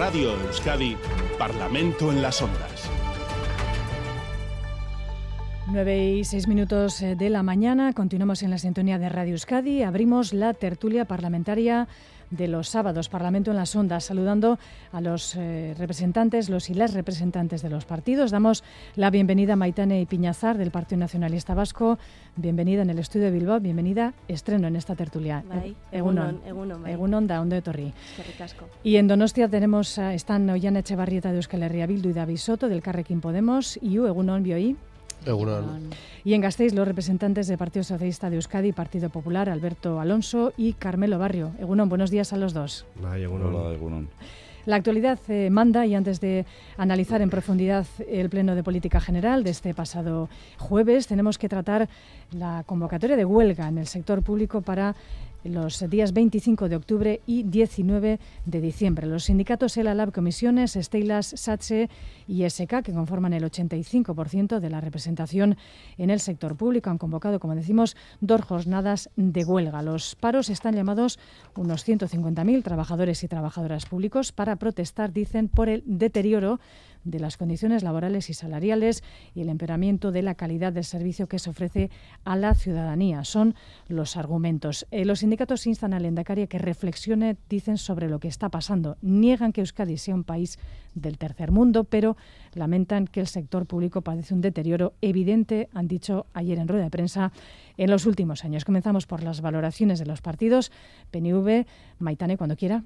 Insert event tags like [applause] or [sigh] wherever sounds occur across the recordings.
Radio Euskadi, Parlamento en las Ondas. 9 y 6 minutos eh, de la mañana, continuamos en la sintonía de Radio Euskadi, abrimos la tertulia parlamentaria de los sábados, Parlamento en las Ondas, saludando a los eh, representantes, los y las representantes de los partidos. Damos la bienvenida a Maitane Piñazar del Partido Nacionalista Vasco. Bienvenida en el estudio de Bilbao, bienvenida, estreno en esta tertulia. Bai, egunon, egunon. Egunon da, ondo etorri. Y en Donostia tenemos, están Ollana Echevarrieta de Euskal Herria Bildu y David Soto del Carrequín Podemos. Y Egunon Bioi. Egunon. Y en Gasteiz, los representantes del Partido Socialista de Euskadi, Partido Popular, Alberto Alonso y Carmelo Barrio. Egunon, buenos días a los dos. Bai, egunon. Hola, Egunon. La actualidad eh, manda y antes de analizar en profundidad el Pleno de Política General de este pasado jueves, tenemos que tratar la convocatoria de huelga en el sector público para los días 25 de octubre y 19 de diciembre. Los sindicatos ELA-LAB Comisiones, Estelas, SATSE y SK, que conforman el 85% de la representación en el sector público, han convocado, como decimos, dos jornadas de huelga. Los paros están llamados unos 150.000 trabajadores y trabajadoras públicos para protestar, dicen, por el deterioro de las condiciones laborales y salariales y el empeoramiento de la calidad del servicio que se ofrece a la ciudadanía. Son los argumentos. Eh, los sindicatos instan al Endacari a que reflexione, dicen, sobre lo que está pasando. Niegan que Euskadi sea un país del tercer mundo, pero lamentan que el sector público padece un deterioro evidente, han dicho ayer en rueda de prensa, en los últimos años. Comenzamos por las valoraciones de los partidos. PNV, Maitane, cuando quiera.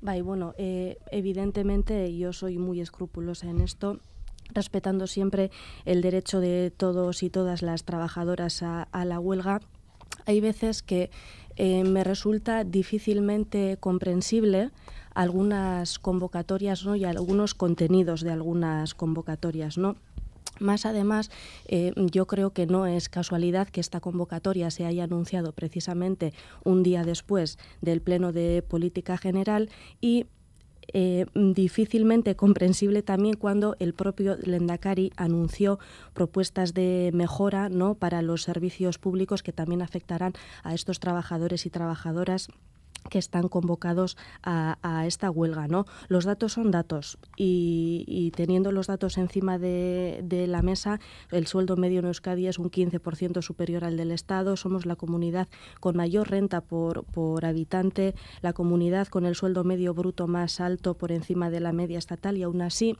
Bueno, eh, evidentemente yo soy muy escrupulosa en esto respetando siempre el derecho de todos y todas las trabajadoras a, a la huelga. Hay veces que eh, me resulta difícilmente comprensible algunas convocatorias ¿no? y algunos contenidos de algunas convocatorias, ¿no? Más además, eh, yo creo que no es casualidad que esta convocatoria se haya anunciado precisamente un día después del Pleno de Política General y eh, difícilmente comprensible también cuando el propio Lendakari anunció propuestas de mejora ¿no? para los servicios públicos que también afectarán a estos trabajadores y trabajadoras que están convocados a, esta huelga. ¿no? Los datos son datos y, teniendo los datos encima de, la mesa, el sueldo medio en Euskadi es un 15% superior al del Estado, somos la comunidad con mayor renta por, por habitante, la comunidad con el sueldo medio bruto más alto por encima de la media estatal y aún así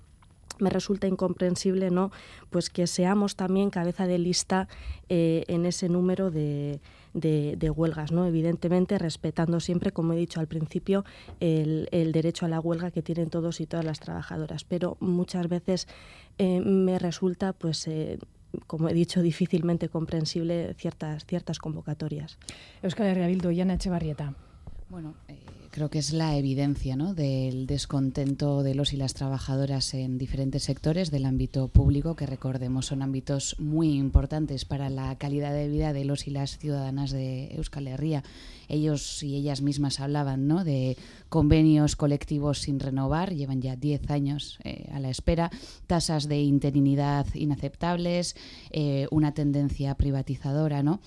me resulta incomprensible no pues que seamos también cabeza de lista eh, en ese número de, de, de, huelgas no evidentemente respetando siempre como he dicho al principio el, el, derecho a la huelga que tienen todos y todas las trabajadoras pero muchas veces eh, me resulta pues eh, como he dicho, difícilmente comprensible ciertas, ciertas convocatorias. Euskal Herria Bildu, Yana Echevarrieta. Bueno, eh, creo que es la evidencia ¿no? del descontento de los y las trabajadoras en diferentes sectores del ámbito público, que recordemos son ámbitos muy importantes para la calidad de vida de los y las ciudadanas de Euskal Herria. Ellos y ellas mismas hablaban ¿no? de convenios colectivos sin renovar, llevan ya 10 años eh, a la espera, tasas de interinidad inaceptables, eh, una tendencia privatizadora, ¿no?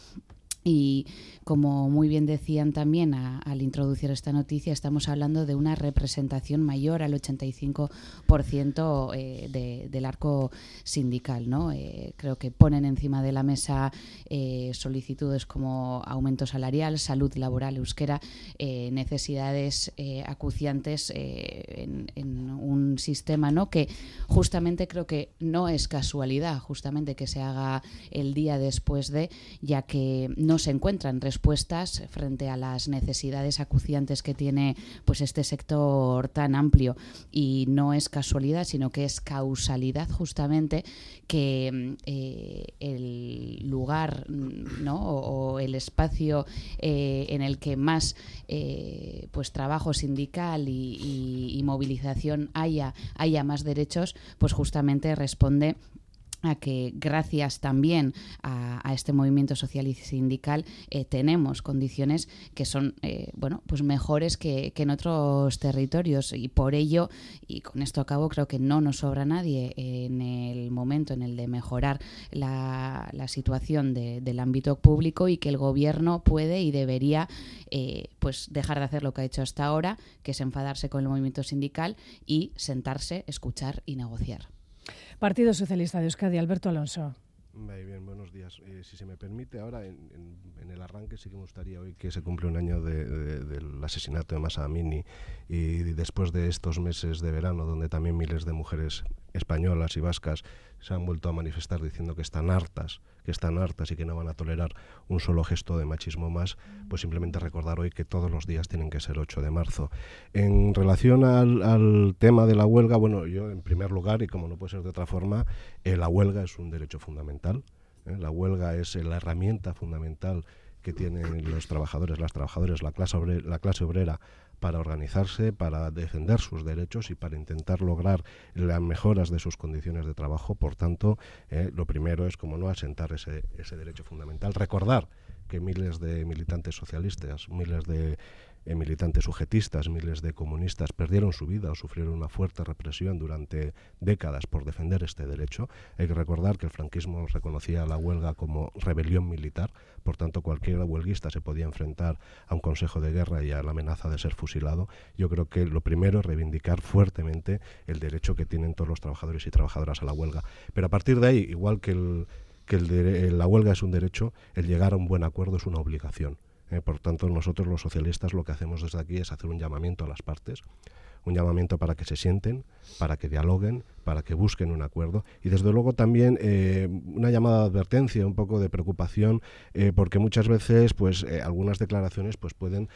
Y como muy bien decían también a, al introducir esta noticia, estamos hablando de una representación mayor al 85% eh, de, del arco sindical. ¿no? Eh, creo que ponen encima de la mesa eh, solicitudes como aumento salarial, salud laboral euskera, eh, necesidades eh, acuciantes eh, en, en, un sistema ¿no? que justamente creo que no es casualidad, justamente que se haga el día después de, ya que no se encuentran respuestas frente a las necesidades acuciantes que tiene pues este sector tan amplio. Y no es casualidad sino que es causalidad justamente que eh, el lugar no o, el espacio eh, en el que más eh, pues trabajo sindical y, y movilización haya haya más derechos pues justamente responde a que gracias también a, este movimiento social y sindical eh, tenemos condiciones que son eh, bueno pues mejores que, en otros territorios. Y por ello y con esto acabo creo que no nos sobra nadie en el momento en el de mejorar la, situación del ámbito público y que el gobierno puede y debería eh, pues dejar de hacer lo que ha hecho hasta ahora que es enfadarse con el movimiento sindical y sentarse escuchar y negociar Partido Socialista de Euskadi, Alberto Alonso. Bien, buenos días. Eh, si se me permite, ahora en, el arranque sí que me gustaría hoy que se cumple un año del asesinato de Masa Amini y después de estos meses de verano donde también miles de mujeres españolas y vascas se han vuelto a manifestar diciendo que están hartas, que están hartas y que no van a tolerar un solo gesto de machismo más, pues simplemente recordar hoy que todos los días tienen que ser 8 de marzo. En relación al, tema de la huelga, bueno, yo en primer lugar, y como no puede ser de otra forma, eh, la huelga es un derecho fundamental. ¿eh? La huelga es la herramienta fundamental que tienen los trabajadores, las trabajadoras, la clase, la clase obrera para organizarse, para defender sus derechos y para intentar lograr las mejoras de sus condiciones de trabajo. Por tanto, eh, lo primero es, como no, asentar ese, ese derecho fundamental. Recordar que miles de militantes socialistas, miles de eh, militantes sujetistas, miles de comunistas perdieron su vida o sufrieron una fuerte represión durante décadas por defender este derecho. Hay que recordar que el franquismo reconocía la huelga como rebelión militar, por tanto cualquier huelguista se podía enfrentar a un consejo de guerra y a la amenaza de ser fusilado. Yo creo que lo primero es reivindicar fuertemente el derecho que tienen todos los trabajadores y trabajadoras a la huelga. Pero a partir de ahí, igual que, el, que la huelga es un derecho, el llegar a un buen acuerdo es una obligación. Eh, por tanto, nosotros los socialistas lo que hacemos desde aquí es hacer un llamamiento a las partes, un llamamiento para que se sienten, para que dialoguen, para que busquen un acuerdo y desde luego también eh, una llamada de advertencia, un poco de preocupación, eh, porque muchas veces pues eh, algunas declaraciones pues pueden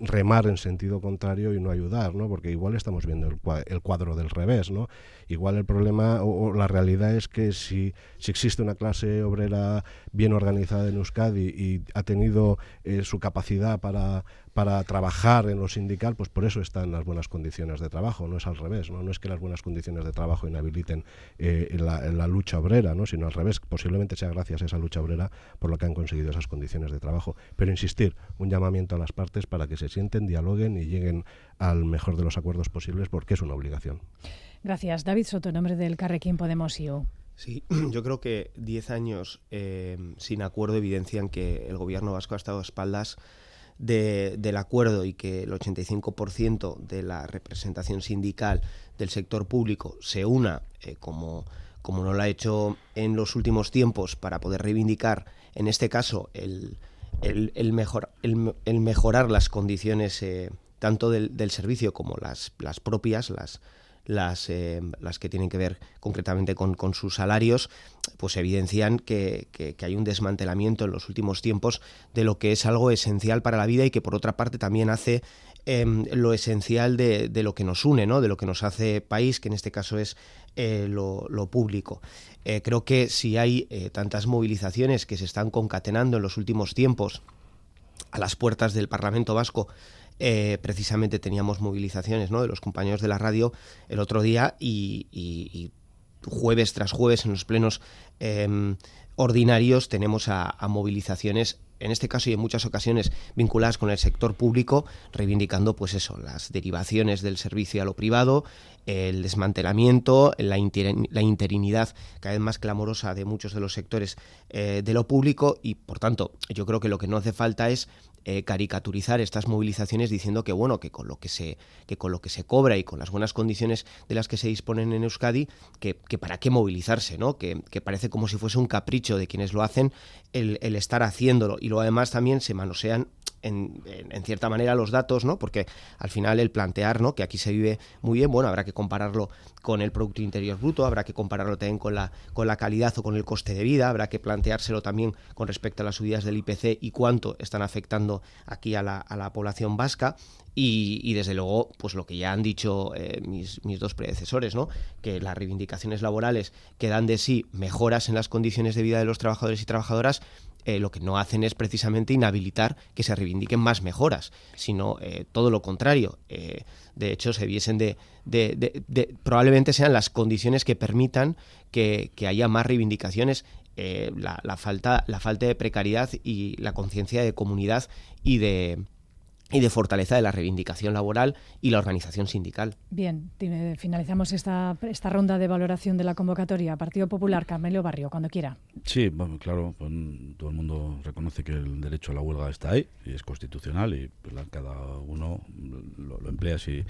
remar en sentido contrario y no ayudar, ¿no? Porque igual estamos viendo el, cuadro del revés, ¿no? Igual el problema o, la realidad es que si, si, existe una clase obrera bien organizada en Euskadi y ha tenido su capacidad para para trabajar en lo sindical, pues por eso están las buenas condiciones de trabajo, no es al revés, no, no es que las buenas condiciones de trabajo inhabiliten eh, la, lucha obrera, ¿no? sino al revés, posiblemente sea gracias a esa lucha obrera por lo que han conseguido esas condiciones de trabajo. Pero insistir, un llamamiento a las partes para que se sienten, dialoguen y lleguen al mejor de los acuerdos posibles porque es una obligación. Gracias. David Soto, en nombre del Carrequín Podemos IU. Sí, [clears throat] yo creo que 10 años eh, sin acuerdo evidencian que el gobierno vasco ha estado a espaldas del acuerdo y que el 85% de la representación sindical del sector público se una, eh, como, como no lo ha hecho en los últimos tiempos, para poder reivindicar, en este caso, el, el, mejor, el, mejorar las condiciones eh, tanto del, del, servicio como las, las propias, las, las, eh, las que tienen que ver concretamente con, con sus salarios, pues evidencian que, que, hay un desmantelamiento en los últimos tiempos de lo que es algo esencial para la vida y que por otra parte también hace em, lo esencial de, de, lo que nos une, ¿no? de lo que nos hace país, que en este caso es eh, lo, lo, público. Eh, creo que si hay tantas movilizaciones que se están concatenando en los últimos tiempos a las puertas del Parlamento Vasco eh, precisamente teníamos movilizaciones ¿no? de los compañeros de la radio el otro día y, jueves tras jueves en los plenos em, ordinarios tenemos a, movilizaciones en este caso y en muchas ocasiones vinculadas con el sector público, reivindicando pues eso, las derivaciones del servicio a lo privado, el desmantelamiento, la, interinidad cada vez más clamorosa de muchos de los sectores eh, de lo público y por tanto yo creo que lo que no hace falta es eh, caricaturizar estas movilizaciones diciendo que bueno que con lo que se que con lo que se cobra y con las buenas condiciones de las que se disponen en Euskadi que, para qué movilizarse no que, parece como si fuese un capricho de quienes lo hacen el, el estar haciéndolo y luego además también se manosean en, cierta manera los datos, ¿no? Porque al final el plantear, ¿no? Que aquí se vive muy bien, bueno, habrá que compararlo con el Producto Interior Bruto, habrá que compararlo también con la, con la calidad o con el coste de vida, habrá que planteárselo también con respecto a las subidas del IPC y cuánto están afectando aquí a la, a la población vasca. Y, desde luego, pues lo que ya han dicho eh, mis, mis, dos predecesores, ¿no? que las reivindicaciones laborales que dan de sí mejoras en las condiciones de vida de los trabajadores y trabajadoras eh, lo que no hacen es precisamente inhabilitar que se reivindiquen más mejoras, sino todo lo contrario. de hecho, se viesen de, probablemente sean las condiciones que permitan que, haya más reivindicaciones la, falta, la falta de precariedad y la conciencia de comunidad y de, y de fortaleza de la reivindicación laboral y la organización sindical. Bien, finalizamos esta, esta ronda de valoración de la convocatoria. Partido Popular, Carmelo Barrio, cuando quiera. Sí, bueno, claro, pues, todo el mundo reconoce que el derecho a la huelga está ahí y es constitucional y pues, cada uno lo, lo emplea si,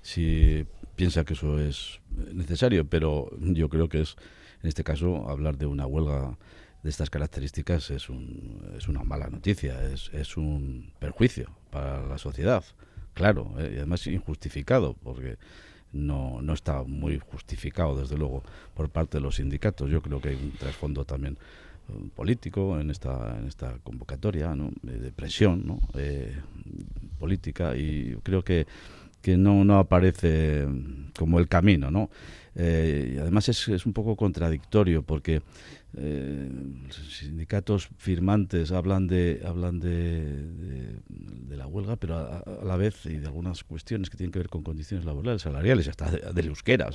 si piensa que eso es necesario, pero yo creo que es, en este caso, hablar de una huelga de estas características es, un, es una mala noticia, es, es un perjuicio para la sociedad, claro, eh, y además injustificado, porque no, no está muy justificado, desde luego, por parte de los sindicatos. Yo creo que hay un trasfondo también eh, político en esta en esta convocatoria ¿no? de presión. Eh, política y creo que que no, no aparece como el camino, ¿no? y además es, es un poco contradictorio porque eh, sindicatos firmantes hablan de hablan de, de, la huelga, pero a, la vez y de algunas cuestiones que tienen que ver con condiciones laborales, salariales, hasta del euskera,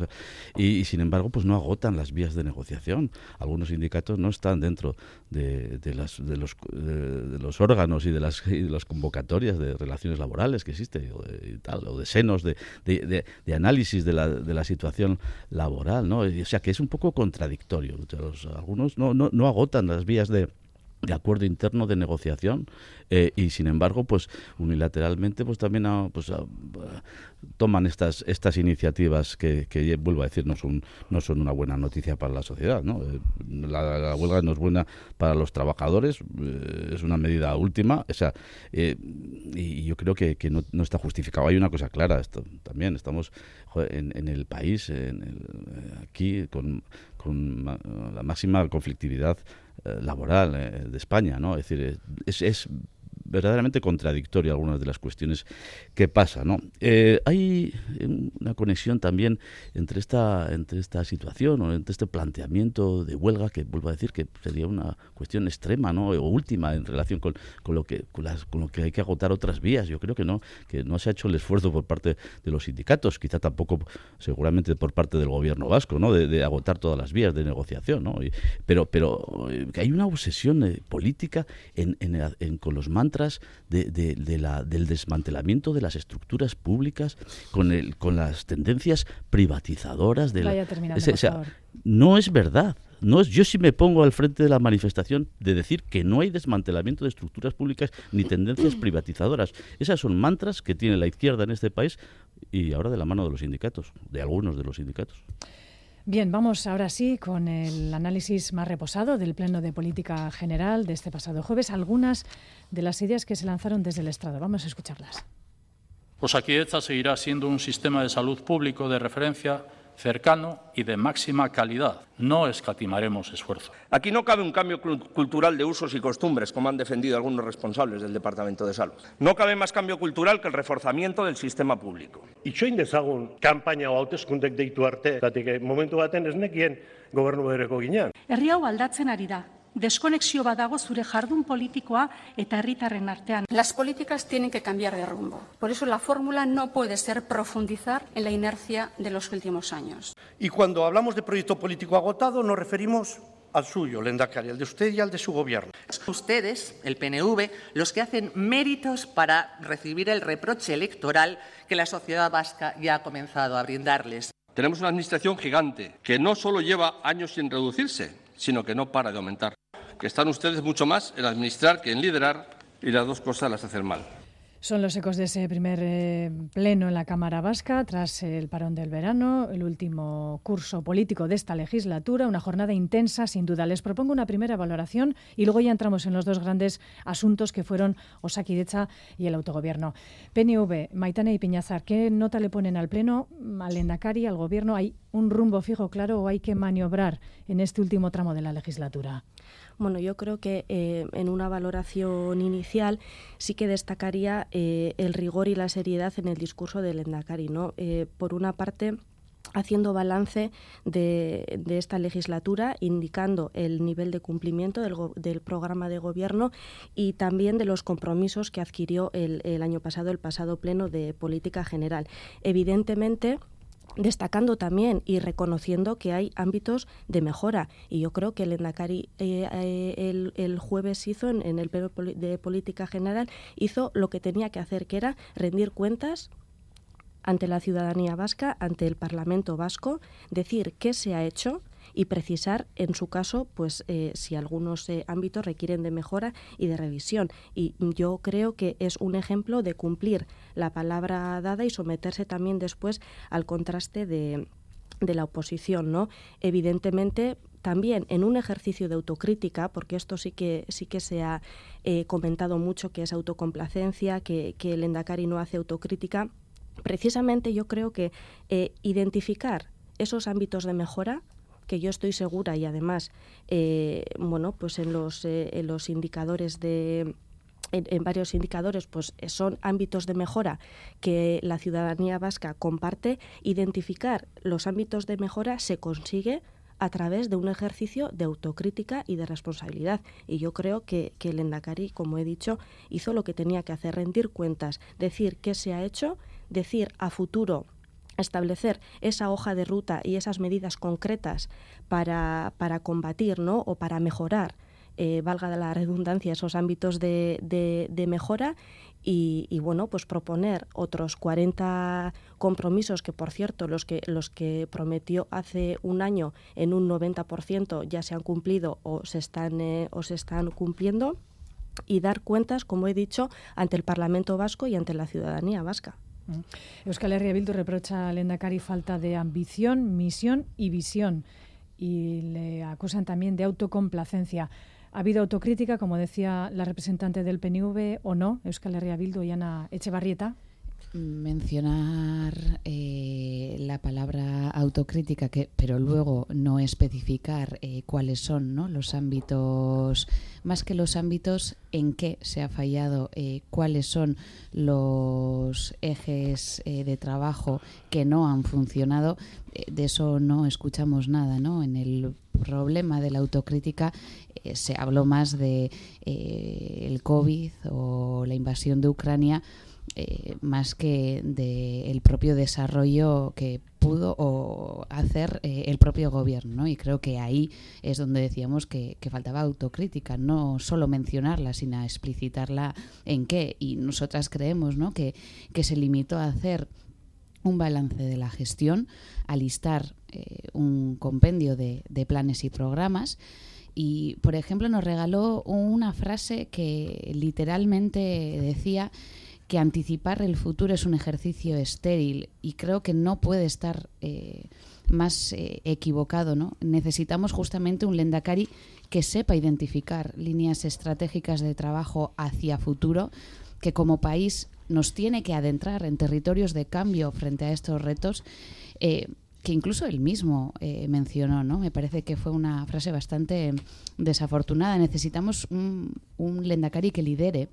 y, sin embargo, pues no agotan las vías de negociación. Algunos sindicatos no están dentro de, de las, de los, de, los órganos y de las, y las convocatorias de relaciones laborales que existen, o de, tal, o de senos de, de, análisis de la, de la situación laboral, ¿no? O sea que es un poco contradictorio. Los, algunos no, no, no agotan las vías de, acuerdo interno de negociación eh, y sin embargo pues unilateralmente pues también pues, toman estas estas iniciativas que, vuelvo a decir no son no son una buena noticia para la sociedad ¿no? Eh, la, huelga no es buena para los trabajadores eh, es una medida última o sea y yo creo que, no, está justificado hay una cosa clara esto, también estamos en, en el país en el, aquí con, con la máxima conflictividad eh, laboral eh, de España, ¿no? Es decir, es, es verdaderamente contradictorio algunas de las cuestiones que pasan. ¿no? Eh, hay una conexión también entre esta, entre esta situación o entre este planteamiento de huelga que vuelvo a decir que sería una cuestión extrema ¿no? o última en relación con, con lo que con, lo que hay que agotar otras vías. Yo creo que no que no se ha hecho el esfuerzo por parte de los sindicatos, quizá tampoco seguramente por parte del gobierno vasco, ¿no? de, agotar todas las vías de negociación. ¿no? pero pero eh, hay una obsesión eh, política en, con los mantras de, la, del desmantelamiento de las estructuras públicas, con, el, con las tendencias privatizadoras de la, no es verdad. No es, yo sí me pongo al frente de la manifestación de decir que no hay desmantelamiento de estructuras públicas ni tendencias [clears throat] privatizadoras. Esas son mantras que tiene la izquierda en este país y ahora de la mano de los sindicatos, de algunos de los sindicatos. Bien, vamos ahora sí con el análisis más reposado del Pleno de Política General de este pasado jueves. Algunas de las ideas que se lanzaron desde el estrado. Vamos a escucharlas. Osakidecha seguirá siendo un sistema de salud público de referencia cercano y de máxima calidad. No escatimaremos esfuerzo. Aquí no cabe un cambio cultural de usos y costumbres, como han defendido algunos responsables del Departamento de Salud. No cabe más cambio cultural que el reforzamiento del sistema público. Itxoin dezagun kanpaina hau hauteskundek deitu arte, zatik momentu baten ez nekien gobernu bereko ginean. Herri hau aldatzen ari da. Deskonexio badago zure jardun politikoa eta herritarren artean. Las políticas tienen que cambiar de rumbo. Por eso la fórmula no puede ser profundizar en la inercia de los últimos años. Y cuando hablamos de proyecto político agotado nos referimos al suyo, Lendakari, al de usted y al de su gobierno. Ustedes, el PNV, los que hacen méritos para recibir el reproche electoral que la sociedad vasca ya ha comenzado a brindarles. Tenemos una administración gigante que no solo lleva años sin reducirse, sino que no para de aumentar que están ustedes mucho más en administrar que en liderar y las dos cosas las hacen mal. Son los ecos de ese primer eh, pleno en la Cámara Vasca tras el parón del verano, el último curso político de esta legislatura, una jornada intensa sin duda. Les propongo una primera valoración y luego ya entramos en los dos grandes asuntos que fueron Osakidecha y el autogobierno. PNV, Maitane y Piñazar, ¿qué nota le ponen al pleno, al Endacari, al gobierno? ¿Hay un rumbo fijo claro o hay que maniobrar en este último tramo de la legislatura? Bueno, yo creo que eh, en una valoración inicial sí que destacaría eh, el rigor y la seriedad en el discurso del Endacari. ¿no? Eh, por una parte, haciendo balance de, esta legislatura, indicando el nivel de cumplimiento del, programa de gobierno y también de los compromisos que adquirió el, el año pasado, el pasado pleno de política general. Evidentemente, destacando también y reconociendo que hay ámbitos de mejora. Y yo creo que el Endacari eh, eh, el, jueves hizo, en, en el pleno de política general, hizo lo que tenía que hacer, que era rendir cuentas ante la ciudadanía vasca, ante el Parlamento vasco, decir qué se ha hecho y precisar, en su caso, pues eh, si algunos eh, ámbitos requieren de mejora y de revisión. Y yo creo que es un ejemplo de cumplir la palabra dada y someterse también después al contraste de, de la oposición, ¿no? Evidentemente, también en un ejercicio de autocrítica, porque esto sí que sí que se ha eh, comentado mucho que es autocomplacencia, que, que el Endacari no hace autocrítica. Precisamente yo creo que identificar esos ámbitos de mejora que yo estoy segura y además, eh, bueno, pues en los, eh, en los indicadores de en, varios indicadores, pues eh, son ámbitos de mejora que la ciudadanía vasca comparte. Identificar los ámbitos de mejora se consigue a través de un ejercicio de autocrítica y de responsabilidad. Y yo creo que, que el Endacari, como he dicho, hizo lo que tenía que hacer, rendir cuentas, decir qué se ha hecho, decir a futuro establecer esa hoja de ruta y esas medidas concretas para, para combatir ¿no? o para mejorar, eh, valga la redundancia, esos ámbitos de, de, mejora y, bueno, pues proponer otros 40 compromisos que, por cierto, los que, los que prometió hace un año en un 90% ya se han cumplido o se están, eh, o se están cumpliendo y dar cuentas, como he dicho, ante el Parlamento vasco y ante la ciudadanía vasca. Mm. Euskal Herria Bildu reprocha al Endacari falta de ambición, misión y visión y le acusan también de autocomplacencia. ¿Ha habido autocrítica, como decía la representante del PNV, o no, Euskal Herria Bildu y Ana Echevarrieta? Mencionar eh, la palabra autocrítica, que, pero luego no especificar eh, cuáles son ¿no? los ámbitos, más que los ámbitos en qué se ha fallado, eh, cuáles son los ejes de trabajo que no han funcionado, de eso no escuchamos nada. ¿no? En el problema de la autocrítica se habló más de el COVID o la invasión de Ucrania eh, más que del propio desarrollo que pudo hacer eh, el propio gobierno. Y creo que ahí es donde decíamos que, faltaba autocrítica, no solo mencionarla, sino explicitarla en qué. Y nosotras creemos ¿no? que, se limitó a hacer un balance de la gestión, a listar eh, un compendio de, de planes y programas y, por ejemplo, nos regaló una frase que literalmente decía que anticipar el futuro es un ejercicio estéril y creo que no puede estar eh, más eh, equivocado. ¿no? Necesitamos justamente un Lendakari que sepa identificar líneas estratégicas de trabajo hacia futuro, que como país nos tiene que adentrar en territorios de cambio frente a estos retos. Eh, que incluso él mismo mencionó, ¿no? Me parece que fue una frase bastante desafortunada. Necesitamos un, un Lendakari que lidere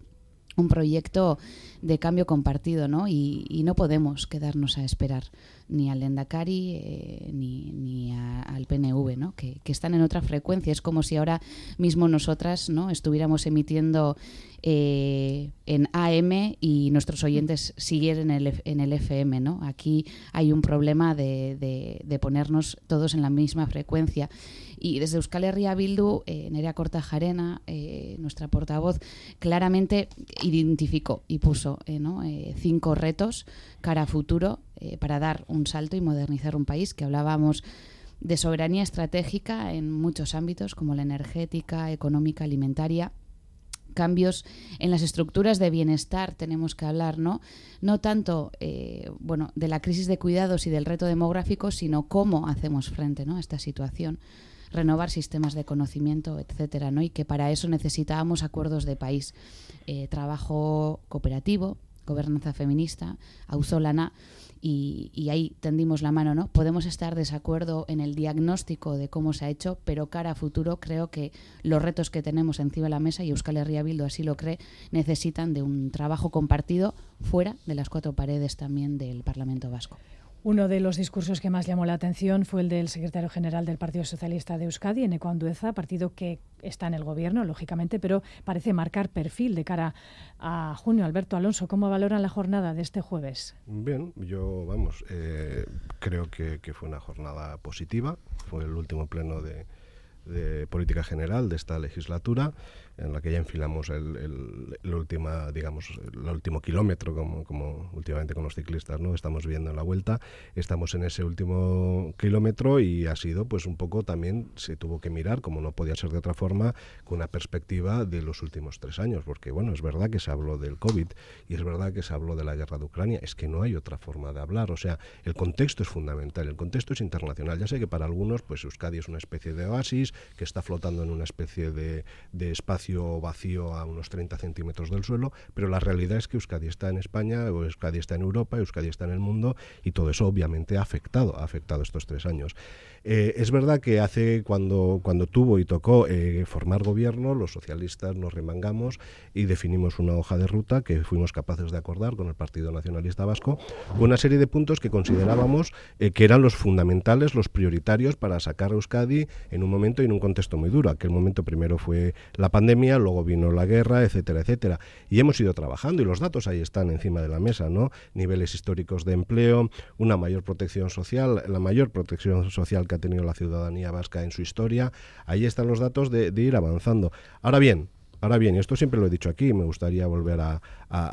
un proyecto de cambio compartido, ¿no? Y, no podemos quedarnos a esperar ni al Endacari eh, ni, ni al PNV, ¿no? Que, que, están en otra frecuencia. Es como si ahora mismo nosotras, ¿no? Estuviéramos emitiendo eh, en AM y nuestros oyentes siguieran en el, en el FM. ¿no? Aquí hay un problema de, de, ponernos todos en la misma frecuencia. Y desde Euskal Herria Bildu, eh, Nerea Cortajarena, eh, nuestra portavoz, claramente identificó y puso eh, ¿no? cinco retos cara a futuro para dar un salto y modernizar un país que hablábamos de soberanía estratégica en muchos ámbitos como la energética, económica, alimentaria cambios en las estructuras de bienestar tenemos que hablar, ¿no? No tanto eh, bueno, de la crisis de cuidados y del reto demográfico, sino cómo hacemos frente ¿no? a esta situación renovar sistemas de conocimiento, etcétera, ¿no? Y que para eso necesitábamos acuerdos de país, eh, trabajo cooperativo, gobernanza feminista, auzolana, y, ahí tendimos la mano, ¿no? Podemos estar desacuerdo en el diagnóstico de cómo se ha hecho, pero cara a futuro creo que los retos que tenemos encima de la mesa, y Euskal Herria Bildu así lo cree, necesitan de un trabajo compartido fuera de las cuatro paredes también del Parlamento Vasco. Uno de los discursos que más llamó la atención fue el del secretario general del Partido Socialista de Euskadi, Eneco Andueza, partido que está en el gobierno, lógicamente, pero parece marcar perfil de cara a junio. Alberto Alonso, ¿cómo valoran la jornada de este jueves? Bien, yo, vamos, eh, creo que, fue una jornada positiva. Fue el último pleno de política general de esta legislatura en la que ya enfilamos el, el, última, digamos, el último kilómetro, como, como últimamente con los ciclistas, ¿no? Estamos viendo en la vuelta, estamos en ese último kilómetro y ha sido, pues, un poco también se tuvo que mirar, como no podía ser de otra forma, con una perspectiva de los últimos tres años, porque, bueno, es verdad que se habló del COVID y es verdad que se habló de la guerra de Ucrania, es que no hay otra forma de hablar, o sea, el contexto es fundamental, el contexto es internacional. Ya sé que para algunos, pues, Euskadi es una especie de oasis que está flotando en una especie de, de espacio vacío a unos 30 centímetros del suelo, pero la realidad es que Euskadi está en España, Euskadi está en Europa, Euskadi está en el mundo y todo eso obviamente ha afectado, ha afectado estos tres años. Eh, es verdad que hace cuando, cuando tuvo y tocó eh, formar gobierno, los socialistas nos remangamos y definimos una hoja de ruta que fuimos capaces de acordar con el Partido Nacionalista Vasco, una serie de puntos que considerábamos eh, que eran los fundamentales, los prioritarios para sacar a Euskadi en un momento y en un contexto muy duro. Aquel momento primero fue la pandemia, luego vino la guerra, etcétera, etcétera. Y hemos ido trabajando y los datos ahí están encima de la mesa, ¿no? Niveles históricos de empleo, una mayor protección social, la mayor protección social que ha tenido la ciudadanía vasca en su historia. Ahí están los datos de, ir avanzando. Ahora bien, Ahora bien, esto siempre lo he dicho aquí, me gustaría volver a,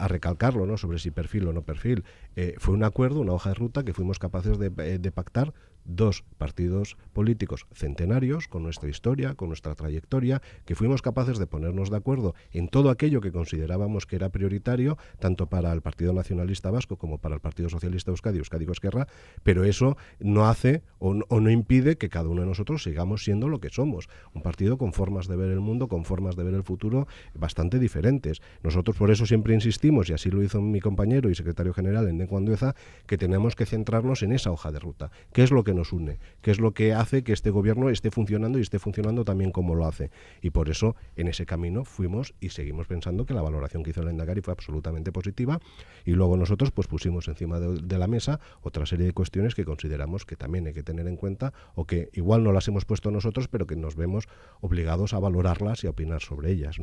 recalcarlo, ¿no? Sobre si perfil o no perfil. Eh, fue un acuerdo, una hoja de ruta que fuimos capaces de, eh, de pactar dos partidos políticos centenarios con nuestra historia, con nuestra trayectoria, que fuimos capaces de ponernos de acuerdo en todo aquello que considerábamos que era prioritario, tanto para el Partido Nacionalista Vasco como para el Partido Socialista Euskadi, Euskadi Esquerra, pero eso no hace o no, impide que cada uno de nosotros sigamos siendo lo que somos, un partido con formas de ver el mundo, con formas de ver el futuro bastante diferentes. Nosotros por eso siempre insistimos, y así lo hizo mi compañero y secretario general en Cuandueza, que tenemos que centrarnos en esa hoja de ruta, que es lo que nos une, que es lo que hace que este gobierno esté funcionando y esté funcionando también como lo hace. Y por eso en ese camino fuimos y seguimos pensando que la valoración que hizo el Endacari fue absolutamente positiva y luego nosotros pues pusimos encima de, la mesa otra serie de cuestiones que consideramos que también hay que tener en cuenta o que igual no las hemos puesto nosotros, pero que nos vemos obligados a valorarlas y a opinar sobre ellas.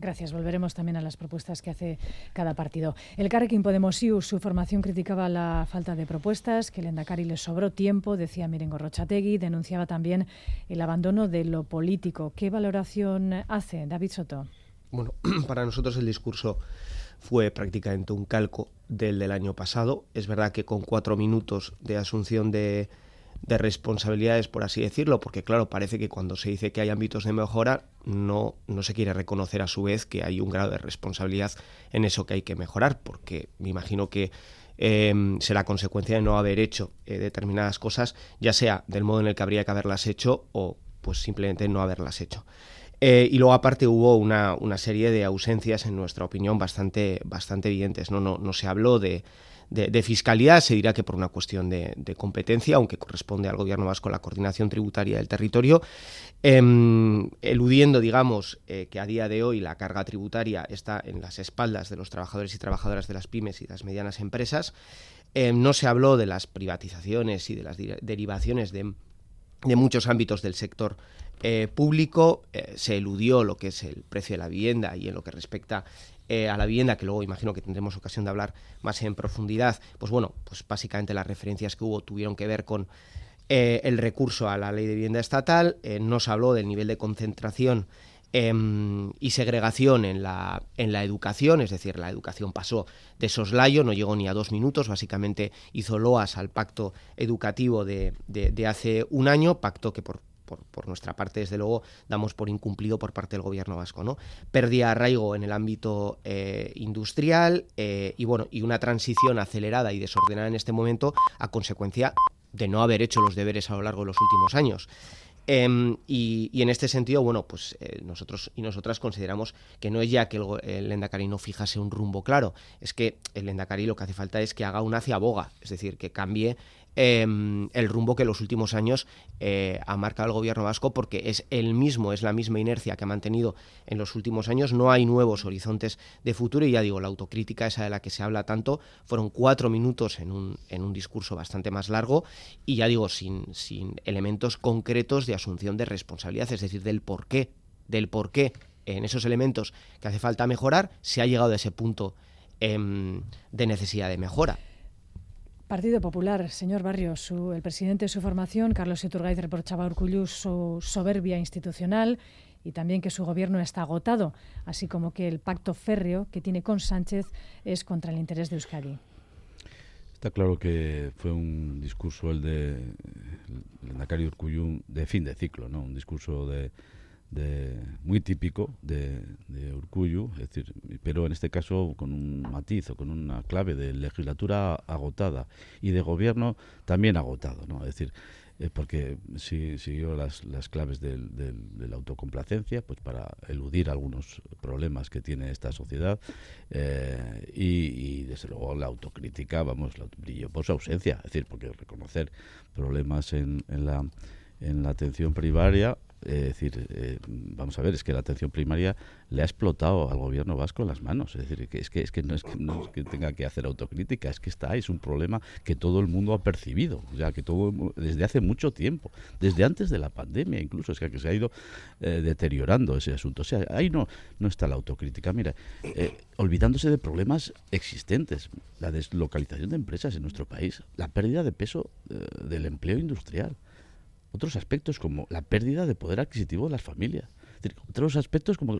Gracias. Volveremos también a las propuestas que hace cada partido. El Carrequín Podemos su formación criticaba la falta de propuestas, que el Endacari le sobró tiempo decía Miren Rochategui, denunciaba también el abandono de lo político. ¿Qué valoración hace David Soto? Bueno, [clears throat] para nosotros el discurso fue prácticamente un calco del del año pasado. Es verdad que con cuatro minutos de asunción de, de responsabilidades, por así decirlo, porque claro, parece que cuando se dice que hay ámbitos de mejora, no, no se quiere reconocer a su vez que hay un grado de responsabilidad en eso que hay que mejorar, porque me imagino que Em, será consecuencia de no haber hecho eh, determinadas cosas, ya sea del modo en el que habría que haberlas hecho o pues simplemente no haberlas hecho. Eh, y luego aparte hubo una, una, serie de ausencias, en nuestra opinión, bastante, bastante evidentes. No, no, no se habló de, de, fiscalidad, se dirá que por una cuestión de, competencia, aunque corresponde al gobierno vasco la coordinación tributaria del territorio, em, eludiendo, digamos, eh, que a día de hoy la carga tributaria está en las espaldas de los trabajadores y trabajadoras de las pymes y las medianas empresas. Em, no se habló de las privatizaciones y de las derivaciones de, muchos ámbitos del sector eh, público, eh, se eludió lo que es el precio de la vivienda y en lo que respecta eh, a la vivienda, que luego imagino que tendremos ocasión de hablar más en profundidad, pues bueno, pues básicamente las referencias que hubo tuvieron que ver con eh, el recurso a la ley de vivienda estatal, eh, no se habló del nivel de concentración em, y segregación en la, en la educación, es decir, la educación pasó de soslayo, no llegó ni a dos minutos, básicamente hizo loas al pacto educativo de, de hace un año, pacto que por por, nuestra parte, desde luego, damos por incumplido por parte del gobierno vasco. ¿no? Pérdida arraigo en el ámbito eh, industrial eh, y, bueno, y una transición acelerada y desordenada en este momento a consecuencia de no haber hecho los deberes a lo largo de los últimos años. Em, y, en este sentido, bueno, pues eh, nosotros y nosotras consideramos que no es ya que el, el Endacari no fijase un rumbo claro, es que el Endacari lo que hace falta es que haga una boga, es decir, que cambie em, el rumbo que los últimos años eh, ha marcado el gobierno vasco porque es el mismo, es la misma inercia que ha mantenido en los últimos años. No hay nuevos horizontes de futuro y ya digo, la autocrítica esa de la que se habla tanto fueron cuatro minutos en un, en un discurso bastante más largo y ya digo, sin, sin elementos concretos de asunción de responsabilidad, es decir, del por qué, del por qué en esos elementos que hace falta mejorar, se ha llegado a ese punto em, de necesidad de mejora. Partido Popular, señor Barrio, el presidente de su formación, Carlos Iturgaiz, reprochaba a Urcullu su soberbia institucional y también que su gobierno está agotado, así como que el pacto férreo que tiene con Sánchez es contra el interés de Euskadi. Está claro que fue un discurso el de Nakari Urcullu de fin de ciclo, ¿no? Un discurso de, muy típico de, de Urcullu, es decir, pero en este caso con un matiz o con una clave de legislatura agotada y de gobierno también agotado, ¿no? Es decir, eh, porque si, siguió las, las claves del, de la autocomplacencia, pues para eludir algunos problemas que tiene esta sociedad eh, y, desde luego la autocrítica, vamos, la, brilló por su ausencia, es decir, porque reconocer problemas en, en la en la atención primaria es decir, eh, vamos a ver, es que la atención primaria le ha explotado al gobierno vasco las manos. Es decir, que es que, es que, no, es que tenga que hacer autocrítica, es que está, es un problema que todo el mundo ha percibido, o que todo desde hace mucho tiempo, desde antes de la pandemia incluso, es que, se ha ido eh, deteriorando ese asunto. O sea, ahí no, no está la autocrítica. Mira, eh, olvidándose de problemas existentes, la deslocalización de empresas en nuestro país, la pérdida de peso del empleo industrial otros aspectos como la pérdida de poder adquisitivo de las familias. otros aspectos como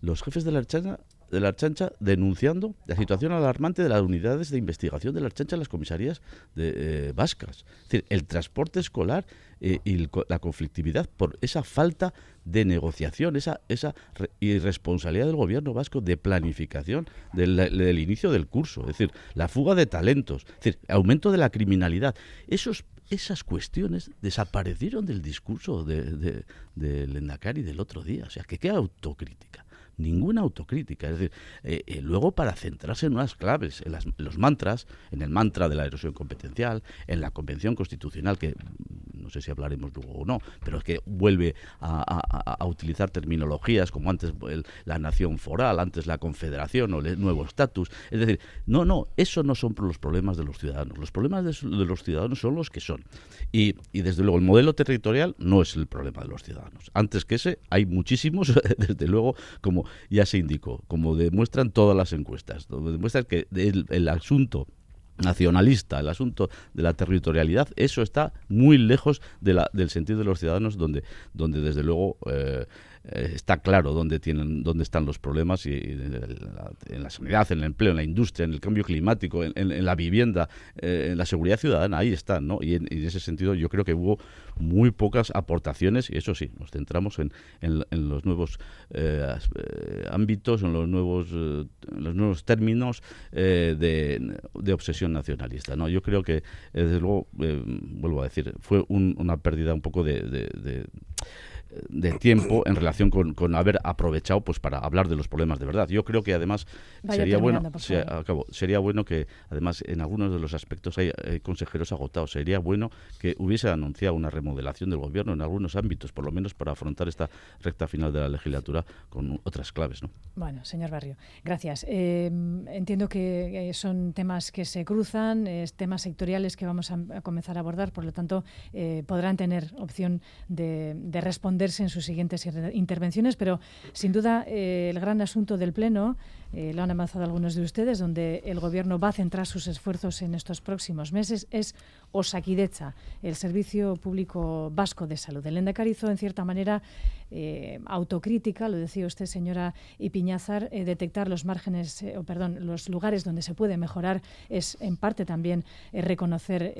los jefes de la Archancha, de la Archancha denunciando la situación alarmante de las unidades de investigación de la Archancha en las comisarías de, eh, vascas. Es decir, el transporte escolar eh, y la conflictividad por esa falta de negociación, esa, esa irresponsabilidad del gobierno vasco de planificación del, inicio del curso, es decir, la fuga de talentos, es decir, aumento de la criminalidad. Esos esas cuestiones desaparecieron del discurso de, de, de del otro día. O sea, que qué autocrítica ninguna autocrítica. Es decir, eh, eh, luego para centrarse en unas claves, en los mantras, en el mantra de la erosión competencial, en la Convención Constitucional, que no sé si hablaremos luego o no, pero es que vuelve a, utilizar terminologías como antes la nación foral, antes la confederación o el nuevo estatus. Es decir, no, no, eso no son los problemas de los ciudadanos. Los problemas de, los ciudadanos son los que son. Y, y, desde luego el modelo territorial no es el problema de los ciudadanos. Antes que ese hay muchísimos, [laughs] desde luego, como ya se indicó, como demuestran todas las encuestas. Demuestran que el asunto nacionalista, el asunto de la territorialidad, eso está muy lejos del sentido de los ciudadanos, donde, donde desde luego eh, eh, está claro dónde tienen dónde están los problemas y, en la sanidad, en el empleo, en la industria, en el cambio climático, en, la vivienda, eh, en la seguridad ciudadana, ahí están, ¿no? Y en, ese sentido yo creo que hubo muy pocas aportaciones y eso sí, nos centramos en, los nuevos eh, ámbitos, en los nuevos los nuevos términos de, obsesión nacionalista, ¿no? Yo creo que desde luego vuelvo a decir fue una pérdida un poco de de tiempo en relación con, con, haber aprovechado pues para hablar de los problemas de verdad. Yo creo que además sería bueno sería bueno que además en algunos de los aspectos hay, consejeros agotados. Sería bueno que hubiese anunciado una remodelación del gobierno en algunos ámbitos, por lo menos para afrontar esta recta final de la legislatura con otras claves. ¿no? Bueno, señor Barrio, gracias. Eh, entiendo que eh, son temas que se cruzan, temas sectoriales que vamos a, comenzar a abordar, por lo tanto eh, podrán tener opción de, de responder en sus siguientes intervenciones, pero sin duda eh, el gran asunto del Pleno, eh, lo han avanzado algunos de ustedes, donde el Gobierno va a centrar sus esfuerzos en estos próximos meses, es Osakidecha, el Servicio Público Vasco de Salud. El Endacari hizo, en cierta manera, eh, autocrítica, lo decía usted, señora Ipiñazar, detectar los márgenes, o perdón, los lugares donde se puede mejorar es, en parte, también reconocer,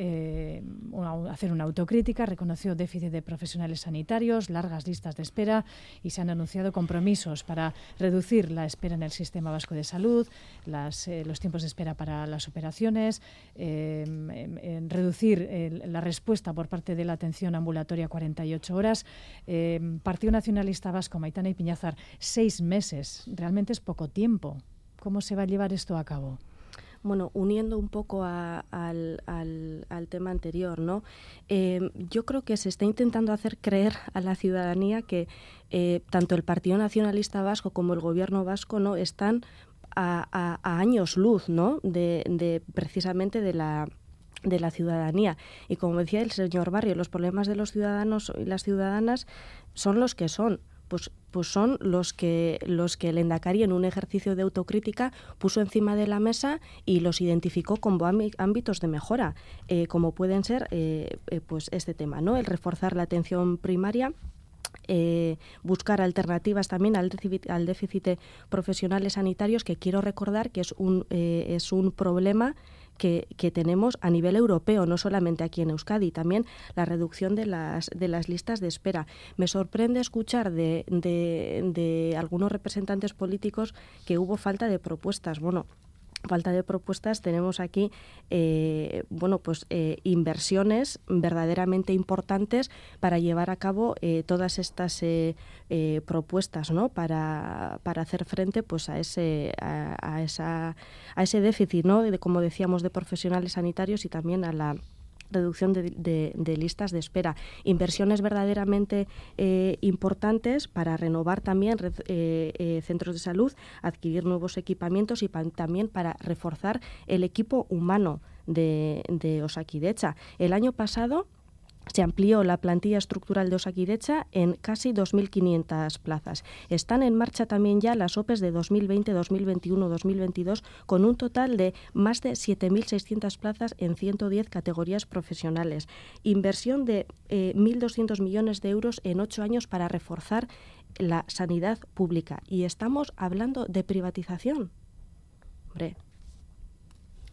hacer una autocrítica, reconoció déficit de profesionales sanitarios, larga listas de espera y se han anunciado compromisos para reducir la espera en el sistema vasco de salud, eh, los tiempos de espera para las operaciones, em, reducir la respuesta por parte de la atención ambulatoria 48 horas. Em, Partido Nacionalista Vasco, Maitana y Piñazar, seis meses, realmente es poco tiempo. ¿Cómo se va a llevar esto a cabo? Bueno, uniendo un poco al, al, tema anterior, ¿no? Eh, yo creo que se está intentando hacer creer a la ciudadanía que eh, tanto el Partido Nacionalista Vasco como el Gobierno vasco no están a, años luz, ¿no? De, precisamente de la de la ciudadanía. Y como decía el señor Barrio, los problemas de los ciudadanos y las ciudadanas son los que son pues, pues son los que, los que el Endacari en un ejercicio de autocrítica puso encima de la mesa y los identificó como ámbitos de mejora, eh, como pueden ser eh, eh, pues este tema, ¿no? El reforzar la atención primaria buscar alternativas también al déficit, al déficit profesionales sanitarios, que quiero recordar que es un, es un problema que, tenemos a nivel europeo, no solamente aquí en Euskadi, también la reducción de las, de las listas de espera. Me sorprende escuchar de, de, de algunos representantes políticos que hubo falta de propuestas. Bueno, falta de propuestas tenemos aquí eh, bueno pues eh, inversiones verdaderamente importantes para llevar a cabo eh, todas estas propuestas no para, para, hacer frente pues a ese a, esa a ese déficit no de, como decíamos de profesionales sanitarios y también a la reducción de, listas de espera. Inversiones verdaderamente eh, importantes para renovar también eh, eh, centros de salud, adquirir nuevos equipamientos y también para reforzar el equipo humano de, de Osakidecha. El año pasado se amplió la plantilla estructural de Osakidecha en casi 2.500 plazas. Están en marcha también ya las OPEs de 2020, 2021, 2022, con un total de más de 7.600 plazas en 110 categorías profesionales. Inversión de 1.200 eh, millones de euros en ocho años para reforzar la sanidad pública. Y estamos hablando de privatización. Hombre.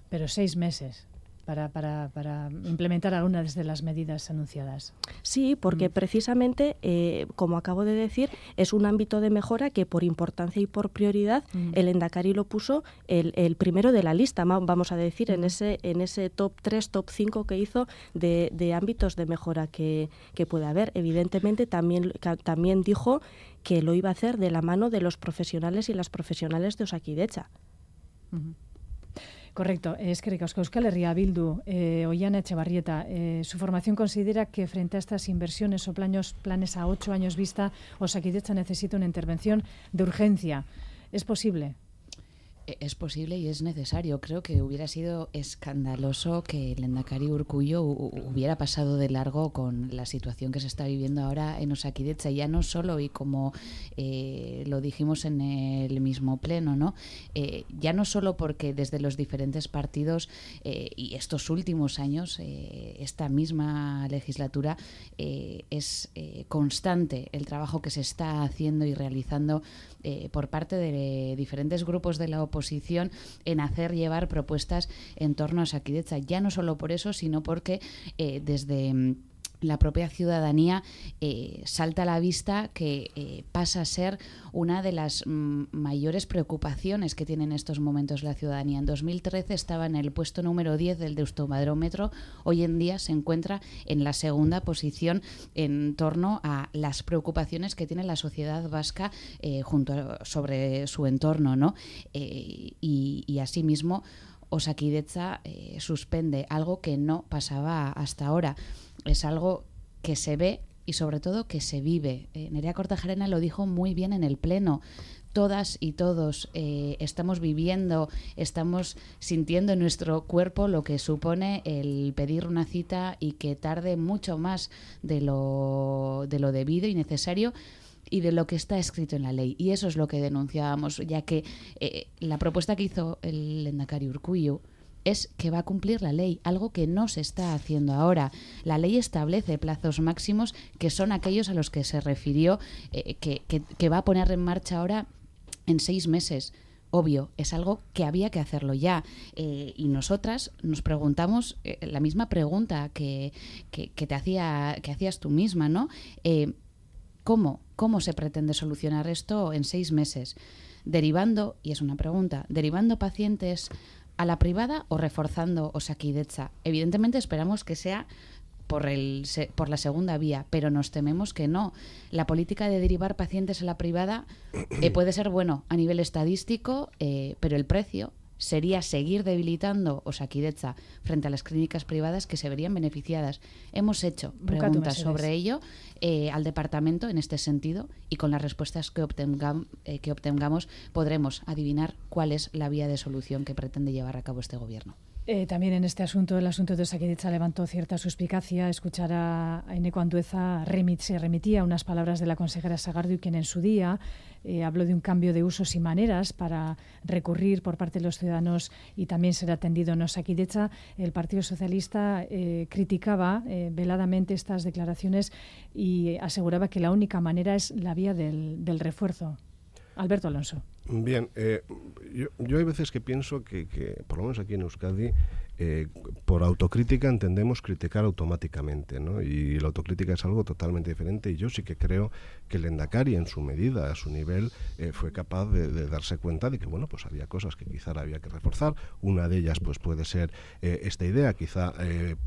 Pero seis meses para, para, para, implementar algunas de las medidas anunciadas. Sí, porque mm. precisamente, eh, como acabo de decir, es un ámbito de mejora que por importancia y por prioridad mm. el Endacari lo puso el, el, primero de la lista, vamos a decir, en, mm. ese, en ese top 3, top 5 que hizo de, de ámbitos de mejora que, que, puede haber. Evidentemente también, también dijo que lo iba a hacer de la mano de los profesionales y las profesionales de Osakidecha. Correcto, es que Euskal Herria Bildu, eh, Ollana Echevarrieta, eh, su formación considera que frente a estas inversiones o planes, planes a ocho años vista, Osakidecha necesita una intervención de urgencia. ¿Es posible? E-, es posible y es necesario. Creo que hubiera sido escandaloso que el Endacari Urcullo hubiera pasado de largo con la situación que se está viviendo ahora en Osakidecha, ya no solo, y como eh, lo dijimos en el mismo pleno, ¿no? Eh, ya no solo porque desde los diferentes partidos eh, y estos últimos años, esta misma legislatura, es constante el trabajo que se está haciendo y realizando por parte de diferentes grupos de la oposición en hacer llevar propuestas en torno a Saquidecha. Ya no solo por eso, sino porque eh, desde mm, la propia ciudadanía eh, salta a la vista que eh, pasa a ser una de las mm, mayores preocupaciones que tiene en estos momentos la ciudadanía. En 2013 estaba en el puesto número 10 del Deustomadrómetro, hoy en día se encuentra en la segunda posición en torno a las preocupaciones que tiene la sociedad vasca eh, junto sobre su entorno, ¿no? y, y asimismo Osakidecha suspende algo que no pasaba hasta ahora es algo que se ve y sobre todo que se vive. Eh, Cortajarena lo dijo muy bien en el Pleno. Todas y todos eh, estamos viviendo, estamos sintiendo en nuestro cuerpo lo que supone el pedir una cita y que tarde mucho más de lo, de lo debido y necesario y de lo que está escrito en la ley. Y eso es lo que denunciábamos, ya que eh, la propuesta que hizo el Endacari Urcuyo es que va a cumplir la ley, algo que no se está haciendo ahora. La ley establece plazos máximos que son aquellos a los que se refirió, eh, que, va a poner en marcha ahora en seis meses obvio, es algo que había que hacerlo ya. Eh, y nosotras nos preguntamos la misma pregunta que, te hacía, que hacías tú misma, ¿no? ¿Cómo, ¿Cómo se pretende solucionar esto en seis meses? Derivando, y es una pregunta, derivando pacientes a la privada o reforzando Osakidecha. Evidentemente esperamos que sea por, el, por la segunda vía, pero nos tememos que no. La política de derivar pacientes a la privada eh, puede ser bueno a nivel estadístico, eh, pero el precio sería seguir debilitando Osakidecha frente a las clínicas privadas que se verían beneficiadas. Hemos hecho preguntas sobre ello eh, al departamento en este sentido y con las respuestas que, eh, que obtengamos podremos adivinar cuál es la vía de solución que pretende llevar a cabo este gobierno. Eh, también en este asunto, el asunto de Osakidecha levantó cierta suspicacia. Escuchar a Eneco Andueza se remitía unas palabras de la consejera Sagardu, quien en su día eh, habló de un cambio de usos y maneras para recurrir por parte de los ciudadanos y también ser atendido en Osakidecha. El Partido Socialista eh, criticaba veladamente estas declaraciones y aseguraba que la única manera es la vía del refuerzo. Alberto Alonso. Bien, eh, yo, yo, hay veces que pienso que, que, por lo menos aquí en Euskadi, eh, por autocrítica entendemos criticar automáticamente, ¿no? Y la autocrítica es algo totalmente diferente. Y yo sí que creo que el Endacari, en su medida, a su nivel, eh, fue capaz de, darse cuenta de que, bueno, pues había cosas que quizá había que reforzar. Una de ellas, pues puede ser eh, esta idea, quizá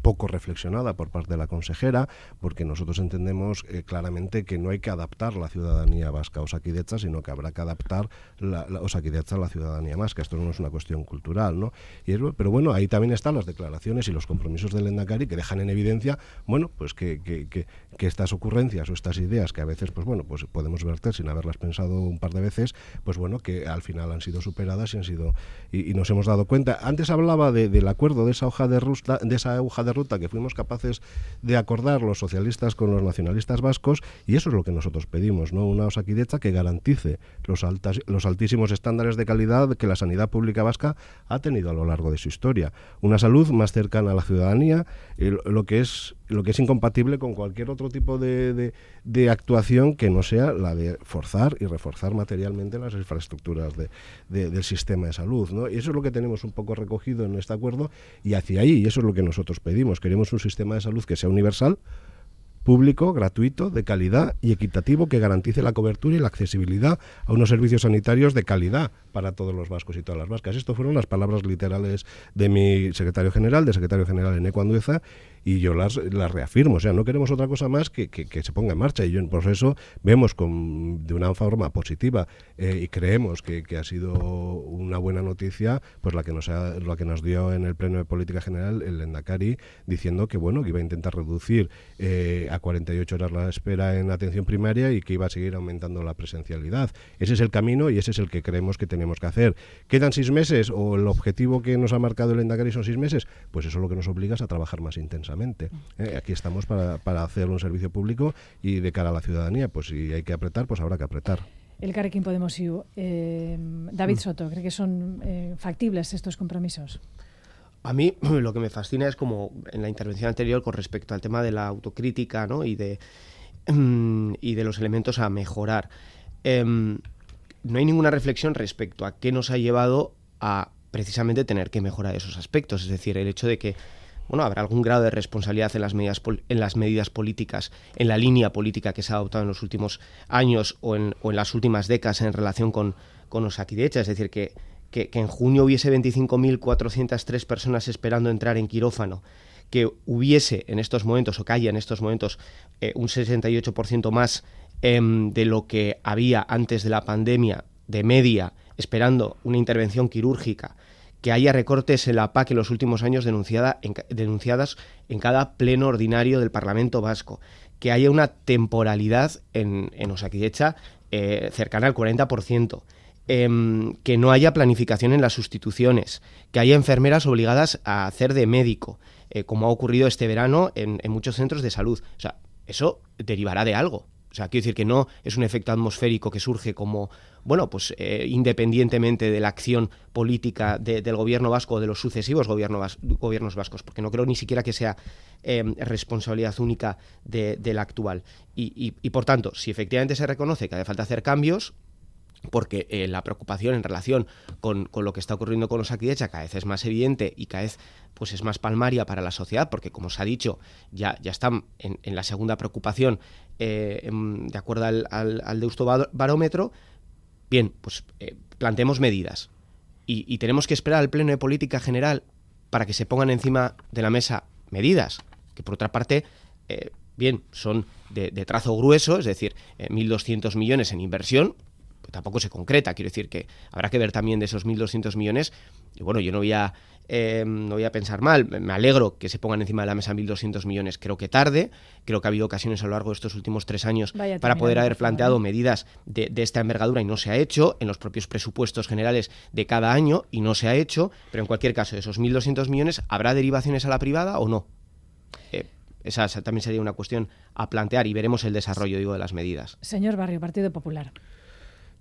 poco reflexionada por parte de la consejera, porque nosotros entendemos claramente que no hay que adaptar la ciudadanía vasca a Osakidecha, sino que habrá que adaptar la, la Osakidecha a la ciudadanía vasca. Esto no es una cuestión cultural, ¿no? Y pero bueno, ahí también están las declaraciones y los compromisos del Endacari que dejan en evidencia, bueno, pues que, que, estas ocurrencias o estas ideas que a veces, pues bueno, pues podemos verter sin haberlas pensado un par de veces, pues bueno, que al final han sido superadas y han sido y, nos hemos dado cuenta. Antes hablaba del acuerdo de esa hoja de ruta, de esa hoja de ruta que fuimos capaces de acordar los socialistas con los nacionalistas vascos y eso es lo que nosotros pedimos, ¿no? Una osaquidecha que garantice los altas, los altísimos estándares de calidad que la sanidad pública vasca ha tenido a lo largo de su historia salud más cercana a la ciudadanía, lo que es lo que es incompatible con cualquier otro tipo de, de, actuación que no sea la de forzar y reforzar materialmente las infraestructuras de, del sistema de salud. ¿no? Y eso es lo que tenemos un poco recogido en este acuerdo y hacia ahí, y eso es lo que nosotros pedimos. Queremos un sistema de salud que sea universal, público, gratuito, de calidad y equitativo que garantice la cobertura y la accesibilidad a unos servicios sanitarios de calidad para todos los vascos y todas las vascas. Estas fueron las palabras literales de mi secretario general, de secretario general en Andueza, y yo las, las reafirmo. O sea, no queremos otra cosa más que, que, se ponga en marcha. Y yo, por eso vemos con, de una forma positiva eh, y creemos que, que, ha sido una buena noticia pues la que nos ha, la que nos dio en el Pleno de Política General el Endacari diciendo que bueno que iba a intentar reducir eh, a 48 horas la espera en atención primaria y que iba a seguir aumentando la presencialidad. Ese es el camino y ese es el que creemos que tenemos que hacer. ¿Quedan seis meses o el objetivo que nos ha marcado el Endacari son seis meses? Pues eso lo que nos obliga es a trabajar más intensamente eh, aquí estamos para, para hacer un servicio público y de cara a la ciudadanía, pues si hay que apretar, pues habrá que apretar. El Carrequín Podemos eh, David mm. Soto, ¿cree que son eh, factibles estos compromisos? A mí [clears throat] lo que me fascina es como en la intervención anterior con respecto al tema de la autocrítica ¿no? y, de, [clears throat] y de los elementos a mejorar. Em, no hay ninguna reflexión respecto a qué nos ha llevado a precisamente tener que mejorar esos aspectos. Es decir, el hecho de que bueno, habrá algún grado de responsabilidad en las medidas, en las medidas políticas, en la línea política que se ha adoptado en los últimos años o en, las últimas décadas en relación con, con Osakidecha. Es decir, que, que, en junio hubiese 25.403 personas esperando entrar en quirófano, que hubiese en estos momentos, o que haya en estos momentos, eh, un 68% más em, de lo que había antes de la pandemia, de media, esperando una intervención quirúrgica que haya recortes en la PAC en los últimos años denunciada denunciadas en cada pleno ordinario del Parlamento Vasco, que haya una temporalidad en, en eh, cercana al 40%. Em, que no haya planificación en las sustituciones, que haya enfermeras obligadas a hacer de médico, eh, como ha ocurrido este verano en, en, muchos centros de salud. O sea, eso derivará de algo. O sea, quiero decir que no es un efecto atmosférico que surge como, bueno, pues eh, independientemente de la acción política del gobierno vasco o de los sucesivos gobiernos vascos, porque no creo ni siquiera que sea em, responsabilidad única de, la actual. Y, por tanto, si efectivamente se reconoce que hace falta hacer cambios, porque eh, la preocupación en relación con, lo que está ocurriendo con los Akidecha cada vez es más evidente y cada vez pues es más palmaria para la sociedad, porque como se ha dicho, ya, ya están en, la segunda preocupación eh, de acuerdo al, al, Deusto Barómetro, bien, pues eh, planteemos medidas. Y, tenemos que esperar al Pleno de Política General para que se pongan encima de la mesa medidas, que por otra parte, bien, son de, trazo grueso, es decir, 1.200 millones en inversión, tampoco se concreta. Quiero decir que habrá que ver también de esos 1.200 millones. Y bueno, yo no voy a eh, no voy a pensar mal, me alegro que se pongan encima de la mesa 1.200 millones, creo que tarde, creo que ha habido ocasiones a lo largo de estos últimos tres años para poder haber planteado medidas de, de, esta envergadura y no se ha hecho en los propios presupuestos generales de cada año y no se ha hecho, pero en cualquier caso, de esos 1.200 millones, ¿habrá derivaciones a la privada o no? Eh, esa también sería una cuestión a plantear y veremos el desarrollo digo, de las medidas. Señor Barrio, Partido Popular.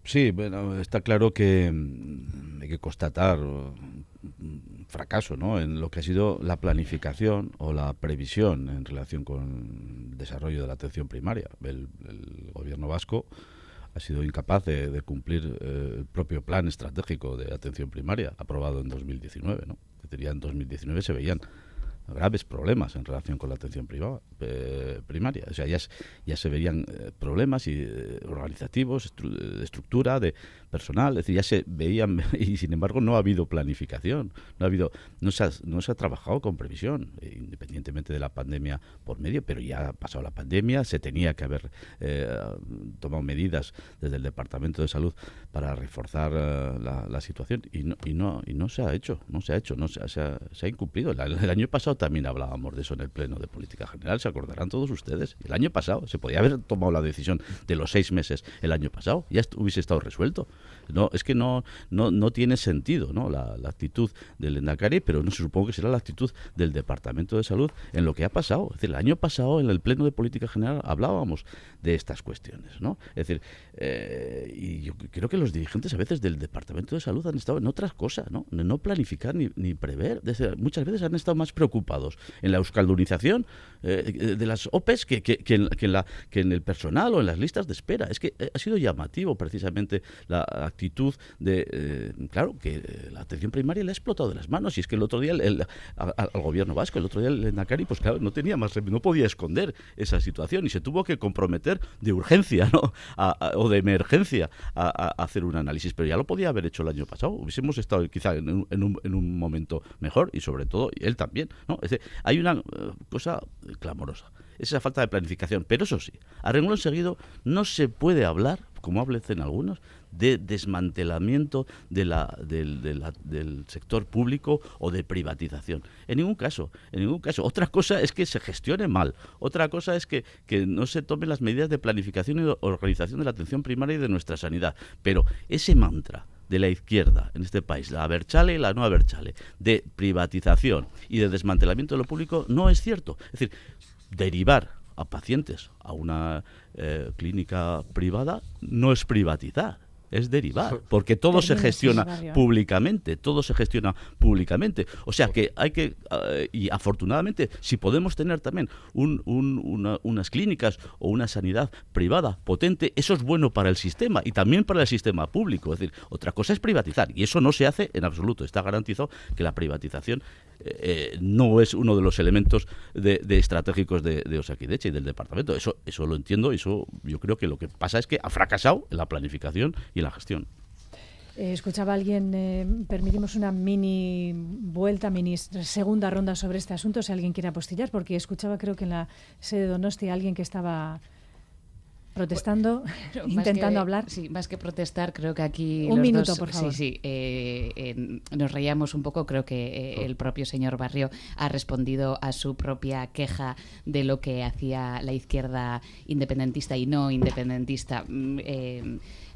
Sí, bueno, está claro que mm, hay que constatar mm, fracaso ¿no? en lo que ha sido la planificación o la previsión en relación con el desarrollo de la atención primaria. El, gobierno vasco ha sido incapaz de, cumplir eh, el propio plan estratégico de atención primaria aprobado en 2019. ¿no? En 2019 se veían graves problemas en relación con la atención privada, eh, primaria. O sea, ya, ya se verían eh, problemas y, eh, organizativos, de estructura, de personal, es decir, ya se veían [laughs] y sin embargo no ha habido planificación, no ha habido, no se ha, no se ha trabajado con previsión, independientemente de la pandemia por medio, pero ya ha pasado la pandemia, se tenía que haber tomado medidas desde el Departamento de Salud para reforzar la, situación y no, y no y no se ha hecho, no se ha hecho, no se, ha, se ha incumplido. el año pasado también hablábamos de eso en el Pleno de Política General, se acordarán todos ustedes. El año pasado se podía haber tomado la decisión de los seis meses el año pasado, ya hubiese estado resuelto. No, es que no, no, no tiene sentido ¿no? La, actitud del Endacari, pero no se supongo que será la actitud del Departamento de Salud en lo que ha pasado. Es decir, el año pasado en el Pleno de Política General hablábamos de estas cuestiones. ¿no? Es decir, eh, y yo creo que los dirigentes a veces del Departamento de Salud han estado en otras cosas, no, no planificar ni, ni prever. muchas veces han estado más preocupados en la euskaldunización eh, de las OPEs que, en, la, que en el personal o en las listas de espera. Es que eh, ha sido llamativo precisamente la actitud de, eh, claro, que la atención primaria le ha explotado de las manos. Y es que el otro día el, al, gobierno vasco, el otro día el Nakari, pues claro, no tenía más, no podía esconder esa situación y se tuvo que comprometer de urgencia ¿no? o de emergencia a, hacer un análisis. Pero ya lo podía haber hecho el año pasado. Hubiésemos estado quizá en un, en un, en un momento mejor y sobre todo él también. ¿no? hay una eh, cosa clamorosa, es esa falta de planificación. Pero eso sí, a renglón seguido no se puede hablar, como hablen algunos, de desmantelamiento de la, del, del, sector público o de privatización. En ningún caso, en ningún caso. Otra cosa es que se gestione mal. Otra cosa es que, que no se tomen las medidas de planificación y organización de la atención primaria y de nuestra sanidad. Pero ese mantra de la izquierda en este país, la Aberchale y la no Aberchale, de privatización y de desmantelamiento de lo público, no es cierto. Es decir, derivar a pacientes a una eh, clínica privada no es privatizar es derivar, [laughs] porque todo se gestiona públicamente, todo se gestiona públicamente. O sea que hay que, eh, y afortunadamente, si podemos tener también unas clínicas o una sanidad privada potente, eso es bueno para el sistema y también para el sistema público. Es decir, otra cosa es privatizar, y eso no se hace en absoluto. Está garantizado que la privatización eh, no es uno de los elementos de, estratégicos de, de y del departamento. Eso, eso lo entiendo, eso yo creo que lo que pasa es que ha fracasado en la planificación y la gestión. Eh, escuchaba alguien, eh, permitimos una mini vuelta, mini segunda ronda sobre este asunto, si alguien quiere apostillar, porque escuchaba creo que en la sede de Donosti alguien que estaba protestando, [laughs] intentando hablar. Sí, más que protestar, creo que aquí. Un minuto, por favor. Sí, sí. Eh, nos reíamos un poco. Creo que el propio señor Barrio ha respondido a su propia queja de lo que hacía la izquierda independentista y no independentista.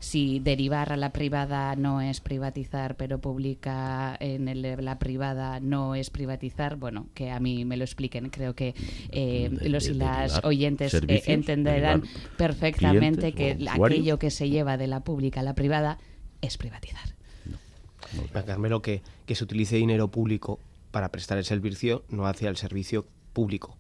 Si derivar a la privada no es privatizar, pero publica en la privada no es privatizar, bueno, que a mí me lo expliquen. Creo que eh, los y las oyentes eh, entenderán perfectamente que aquello que se lleva de la pública a la privada es privatizar. Carmelo, que, que se utilice dinero público para prestar el servicio no hacia el servicio público.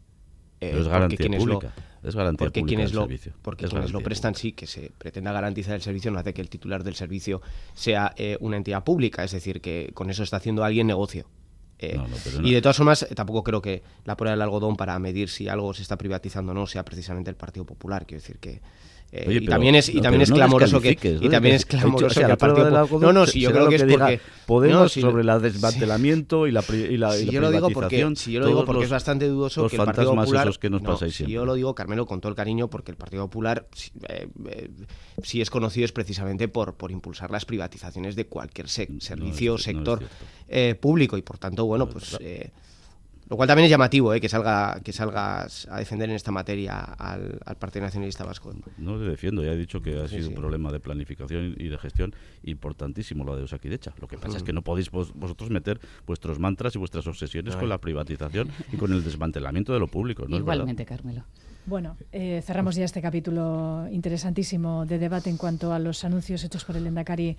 Eh, es garantía pública. es garantía porque quienes lo, servicio. Porque quienes lo prestan sí, que se pretenda garantizar el servicio, no hace que el titular del servicio sea eh, una entidad pública. Es decir, que con eso está haciendo alguien negocio. Eh, y de todas formas, tampoco creo que la prueba del algodón para medir si algo se está privatizando o no sea precisamente el Partido Popular. Quiero decir que Eh, y también es y también es clamoroso que y también es clamoroso que el partido no no si yo creo que, es porque Podemos si sobre el [laughs] desmantelamiento y la y la, si yo lo digo porque si yo lo digo porque es bastante dudoso que el Partido Popular que nos no, si yo lo digo Carmelo con todo el cariño porque el Partido Popular eh, eh, si es conocido es precisamente por por impulsar las privatizaciones de cualquier servicio o sector eh, público y por tanto bueno pues eh, lo cual también es llamativo, ¿eh? que salga que salgas a defender en esta materia al, Partido Nacionalista Vasco. No le defiendo, ya he dicho que ha sido un problema de planificación y de gestión importantísimo lo de Osakidecha. Lo que pasa es que no podéis vosotros meter vuestros mantras y vuestras obsesiones con la privatización y con el desmantelamiento de lo público. ¿no Igualmente, Carmelo. Bueno, eh, cerramos ya este capítulo interesantísimo de debate en cuanto a los anuncios hechos por el Endacari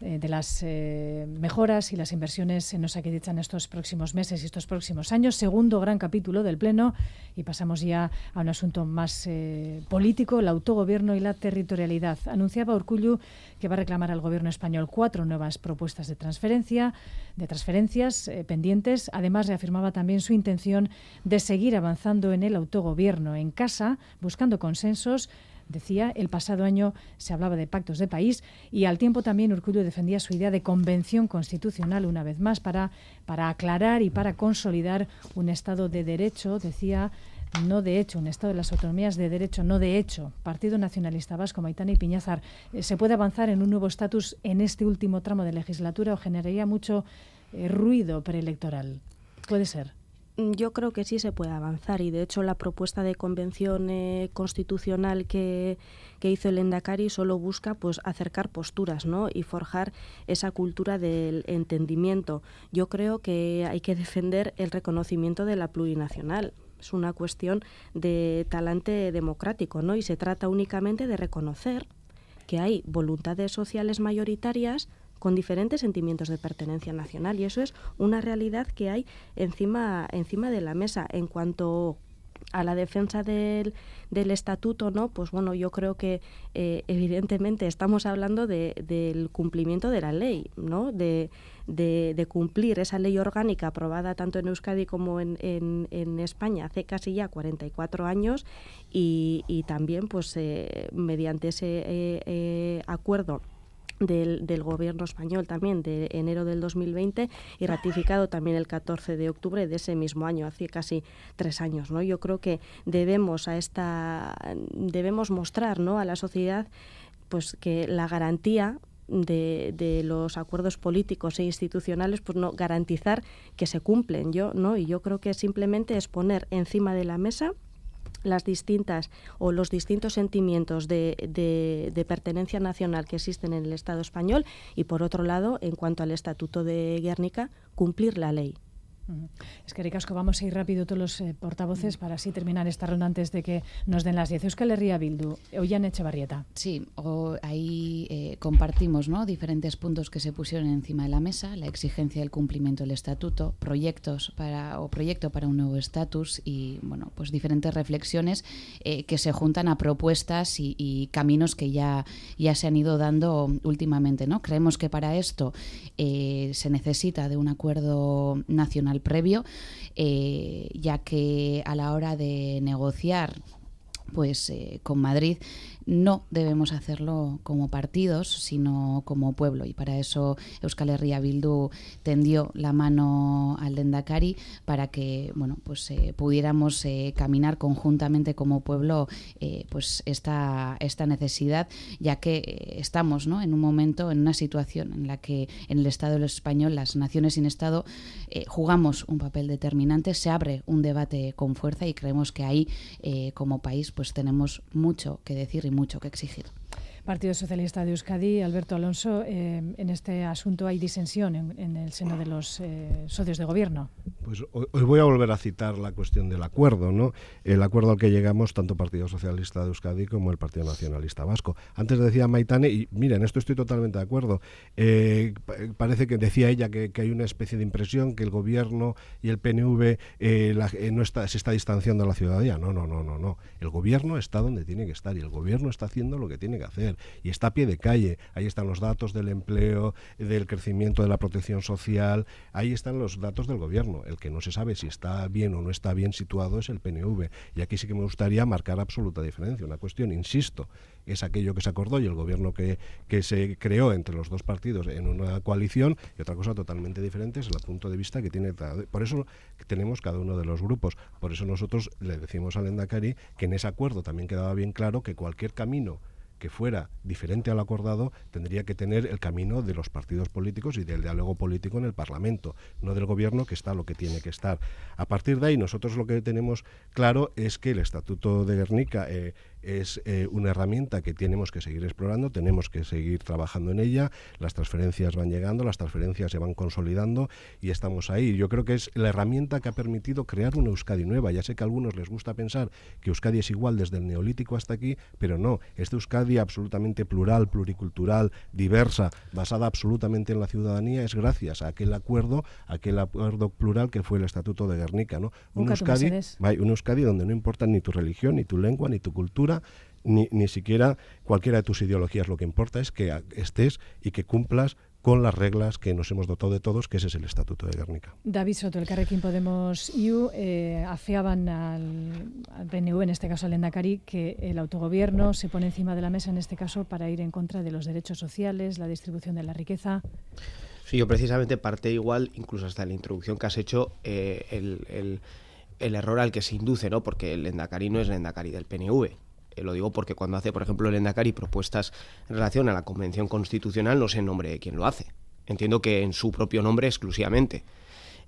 eh, de las eh, mejoras y las inversiones en Osakidecha en estos próximos meses y estos próximos años. Segundo gran capítulo del Pleno y pasamos ya a un asunto más eh, político, el autogobierno y la territorialidad. Anunciaba Urcullu que va a reclamar al Gobierno español cuatro nuevas propuestas de transferencia, de transferencias pendientes. Además, reafirmaba también su intención de seguir avanzando en el autogobierno en casa, buscando consensos Decía, el pasado año se hablaba de pactos de país y al tiempo también Urcullo defendía su idea de convención constitucional una vez más para, para aclarar y para consolidar un Estado de derecho, decía, no de hecho, un Estado de las autonomías de derecho, no de hecho. Partido Nacionalista Vasco, Maitana y Piñazar, eh, ¿se puede avanzar en un nuevo estatus en este último tramo de legislatura o generaría mucho eh, ruido preelectoral? Puede ser. Mm, yo creo que sí se puede avanzar y de hecho la propuesta de convención eh, constitucional que, que, hizo el Endacari solo busca pues acercar posturas ¿no? y forjar esa cultura del entendimiento. Yo creo que hay que defender el reconocimiento de la plurinacional. Es una cuestión de talante democrático ¿no? y se trata únicamente de reconocer que hay voluntades sociales mayoritarias con diferentes sentimientos de pertenencia nacional y eso es una realidad que hay encima, encima de la mesa. En cuanto a la defensa del, del estatuto, ¿no? Pues bueno, yo creo que eh, evidentemente estamos hablando de, del cumplimiento de la ley, ¿no? De, de, cumplir esa ley orgánica aprobada tanto en Euskadi como en, en, España hace casi ya 44 años y, y también pues eh, mediante ese eh, acuerdo del, del, gobierno español también de enero del 2020 y ratificado también el 14 de octubre de ese mismo año, hace casi tres años. ¿no? Yo creo que debemos a esta debemos mostrar ¿no? a la sociedad pues que la garantía de, de, los acuerdos políticos e institucionales, pues no garantizar que se cumplen. Yo, ¿no? Y yo creo que simplemente es poner encima de la mesa las distintas o los distintos sentimientos de, de, pertenencia nacional que existen en el Estado español y, por otro lado, en cuanto al Estatuto de Guernica, cumplir la ley. Es que Ricasco, vamos a ir rápido todos los eh, portavoces para así terminar esta ronda antes de que nos den las 10. Euskal Herria Bildu, Ollán Echevarrieta. Sí, o ahí eh, compartimos ¿no? diferentes puntos que se pusieron encima de la mesa, la exigencia del cumplimiento del estatuto, proyectos para o proyecto para un nuevo estatus y bueno, pues diferentes reflexiones eh, que se juntan a propuestas y, y, caminos que ya, ya se han ido dando últimamente. ¿no? Creemos que para esto se necesita de un acuerdo nacional previo, eh, ya que a la hora de negociar pues eh, con Madrid no debemos hacerlo como partidos, sino como pueblo. Y para eso Euskal Herria Bildu tendió la mano al Dendakari para que bueno, pues, eh, pudiéramos eh, caminar conjuntamente como pueblo eh, pues esta, esta necesidad, ya que estamos ¿no? en un momento, en una situación en la que en el Estado español, las naciones sin Estado, jugamos un papel determinante, se abre un debate con fuerza y creemos que ahí, como país, pues tenemos mucho que decir mucho que exigir. Partido Socialista de Euskadi, Alberto Alonso, eh, en este asunto hay disensión en, el seno de los eh, socios de gobierno. Pues hoy, voy a volver a citar la cuestión del acuerdo, ¿no? El acuerdo al que llegamos tanto Partido Socialista de Euskadi como el Partido Nacionalista Vasco. Antes decía Maitane, y miren, esto estoy totalmente de acuerdo, eh, parece que decía ella que, hay una especie de impresión que el gobierno y el PNV no está, se está distanciando a la ciudadanía. No, no, no, no, no. El gobierno está donde tiene que estar y el gobierno está haciendo lo que tiene que hacer y está a pie de calle. Ahí están los datos del empleo, del crecimiento de la protección social, ahí están los datos del gobierno. El que no se sabe si está bien o no está bien situado es el PNV. Y aquí sí que me gustaría marcar absoluta diferencia. Una cuestión, insisto, es aquello que se acordó y el gobierno que, que se creó entre los dos partidos en una coalición y otra cosa totalmente diferente es el punto de vista que tiene. Por eso tenemos cada uno de los grupos. Por eso nosotros le decimos al Endacari que en ese acuerdo también quedaba bien claro que cualquier camino que fuera diferente al acordado tendría que tener el camino de los partidos políticos y del diálogo político en el Parlamento, no del Gobierno que está lo que tiene que estar. A partir de ahí, nosotros lo que tenemos claro es que el Estatuto de Guernica eh, es eh, una herramienta que tenemos que seguir explorando, tenemos que seguir trabajando en ella, las transferencias van llegando, las transferencias se van consolidando y estamos ahí. Yo creo que es la herramienta que ha permitido crear una Euskadi nueva. Ya sé que a algunos les gusta pensar que Euskadi es igual desde el neolítico hasta aquí, pero no, esta Euskadi absolutamente plural, pluricultural, diversa, basada absolutamente en la ciudadanía, es gracias a aquel acuerdo, aquel acuerdo plural que fue el Estatuto de Guernica. ¿no? Un Euskadi, un Euskadi donde no importa ni tu religión, ni tu lengua, ni tu cultura, ni, ni siquiera cualquiera de tus ideologías. Lo que importa es que estés y que cumplas con las reglas que nos hemos dotado de todos, que ese es el Estatuto de Guernica. David Soto, el Carrequín Podemos IU, eh, afeaban al, PNV, en este caso al Endacari, que el autogobierno se pone encima de la mesa, en este caso, para ir en contra de los derechos sociales, la distribución de la riqueza. Sí, yo precisamente parte igual, incluso hasta la introducción que has hecho, eh, el el error al que se induce, ¿no? Porque el Endacari no es el Endacari del PNV. Eh, lo digo porque cuando hace, por ejemplo, el Endacari propuestas en relación a la Convención Constitucional, no sé en nombre de quién lo hace. Entiendo que en su propio nombre exclusivamente.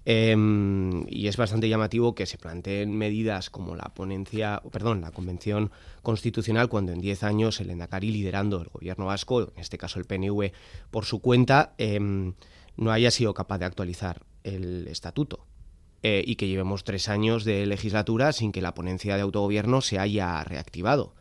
Em, y es bastante llamativo que se planteen medidas como la ponencia, perdón, la Convención Constitucional cuando en 10 años el Endacari liderando el gobierno vasco, en este caso el PNV, por su cuenta, em, no haya sido capaz de actualizar el estatuto. Eh, y que llevemos tres años de legislatura sin que la ponencia de autogobierno se haya reactivado.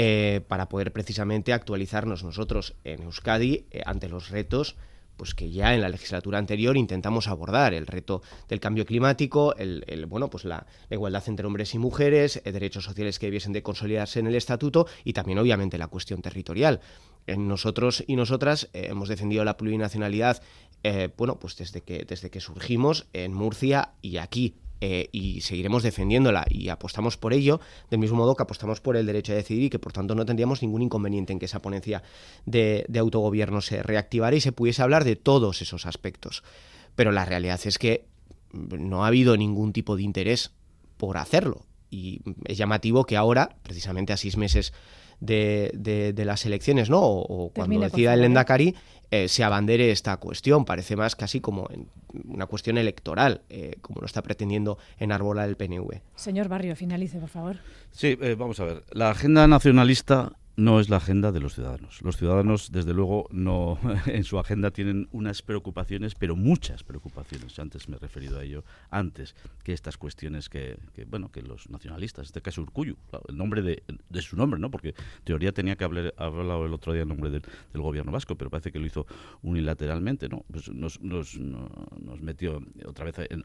Eh, para poder precisamente actualizarnos nosotros en Euskadi eh, ante los retos pues que ya en la legislatura anterior intentamos abordar el reto del cambio climático, el, bueno, pues la, igualdad entre hombres y mujeres, derechos sociales que debiesen de consolidarse en el estatuto y también obviamente la cuestión territorial. nosotros y nosotras hemos defendido la plurinacionalidad eh, bueno, pues desde que, desde que surgimos en Murcia y aquí. Eh, y seguiremos defendiéndola y apostamos por ello, del mismo modo que apostamos por el derecho a decidir y que por tanto no tendríamos ningún inconveniente en que esa ponencia de, de autogobierno se reactivara y se pudiese hablar de todos esos aspectos. Pero la realidad es que no ha habido ningún tipo de interés por hacerlo. Y es llamativo que ahora, precisamente a seis meses de, de, las elecciones, ¿no? O, cuando decida el Endacari, eh, se abandere esta cuestión. Parece más casi como una cuestión electoral, eh, como lo está pretendiendo enarbolar el PNV. Señor Barrio, finalice, por favor. Sí, eh, vamos a ver. La agenda nacionalista no es la agenda de los ciudadanos. Los ciudadanos, desde luego, no [laughs] en su agenda tienen unas preocupaciones, pero muchas preocupaciones. Antes me he referido a ello, antes que estas cuestiones que, bueno, que los nacionalistas, en este caso Urcuyu, el nombre de, su nombre, ¿no? Porque en teoría tenía que haber hablado el otro día el nombre del, gobierno vasco, pero parece que lo hizo unilateralmente, ¿no? Pues nos, nos, metió otra vez en,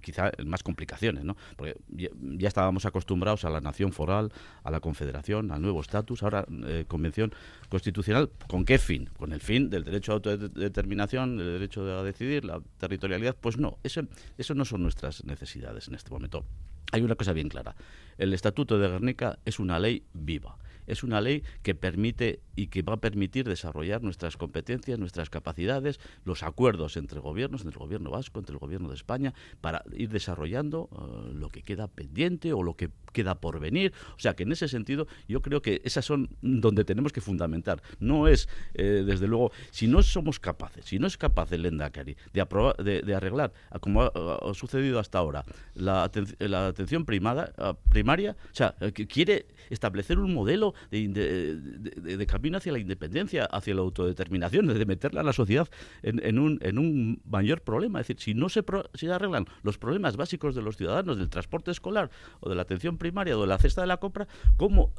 quizá en más complicaciones, ¿no? Porque ya, ya estábamos acostumbrados a la nación foral, a la confederación, al nuevo estatus, ahora eh, convención constitucional. ¿Con qué fin? ¿Con el fin del derecho a autodeterminación, el derecho a decidir, la territorialidad? Pues no, eso, eso no son nuestras necesidades en este momento. Hay una cosa bien clara. El Estatuto de Guernica es una ley viva es una ley que permite y que va a permitir desarrollar nuestras competencias, nuestras capacidades, los acuerdos entre gobiernos, entre el gobierno vasco, entre el gobierno de España, para ir desarrollando eh, lo que queda pendiente o lo que queda por venir. O sea que en ese sentido yo creo que esas son donde tenemos que fundamentar. No es, eh, desde luego, si no somos capaces, si no es capaz el Endacari de, de, arreglar, como ha, sucedido hasta ahora, la, la atención primada, primaria, o sea, que quiere establecer un modelo de, camino hacia la independencia, hacia la autodeterminación, de meterla a la sociedad en, un, en un mayor problema. Es decir, si no se, se arreglan los problemas básicos de los ciudadanos, del transporte escolar o de la atención primaria o de la cesta de la compra, ¿cómo,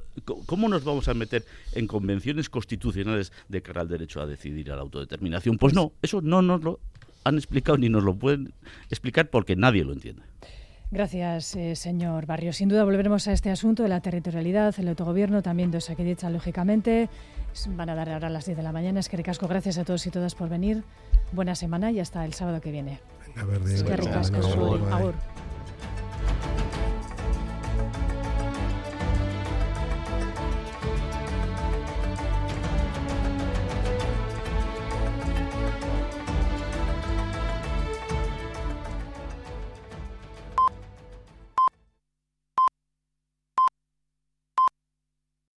cómo nos vamos a meter en convenciones constitucionales de cara al derecho a decidir a la autodeterminación? Pues no, eso no nos lo han explicado ni nos lo pueden explicar porque nadie lo entiende. Gracias, eh, señor Barrio. Sin duda volveremos a este asunto de la territorialidad, el autogobierno, también de Osakidecha, lógicamente. Van a dar ahora a las 10 de la mañana. Es que ricasco. Gracias a todos y todas por venir. Buena semana y hasta el sábado que viene. A ver, de- Es que.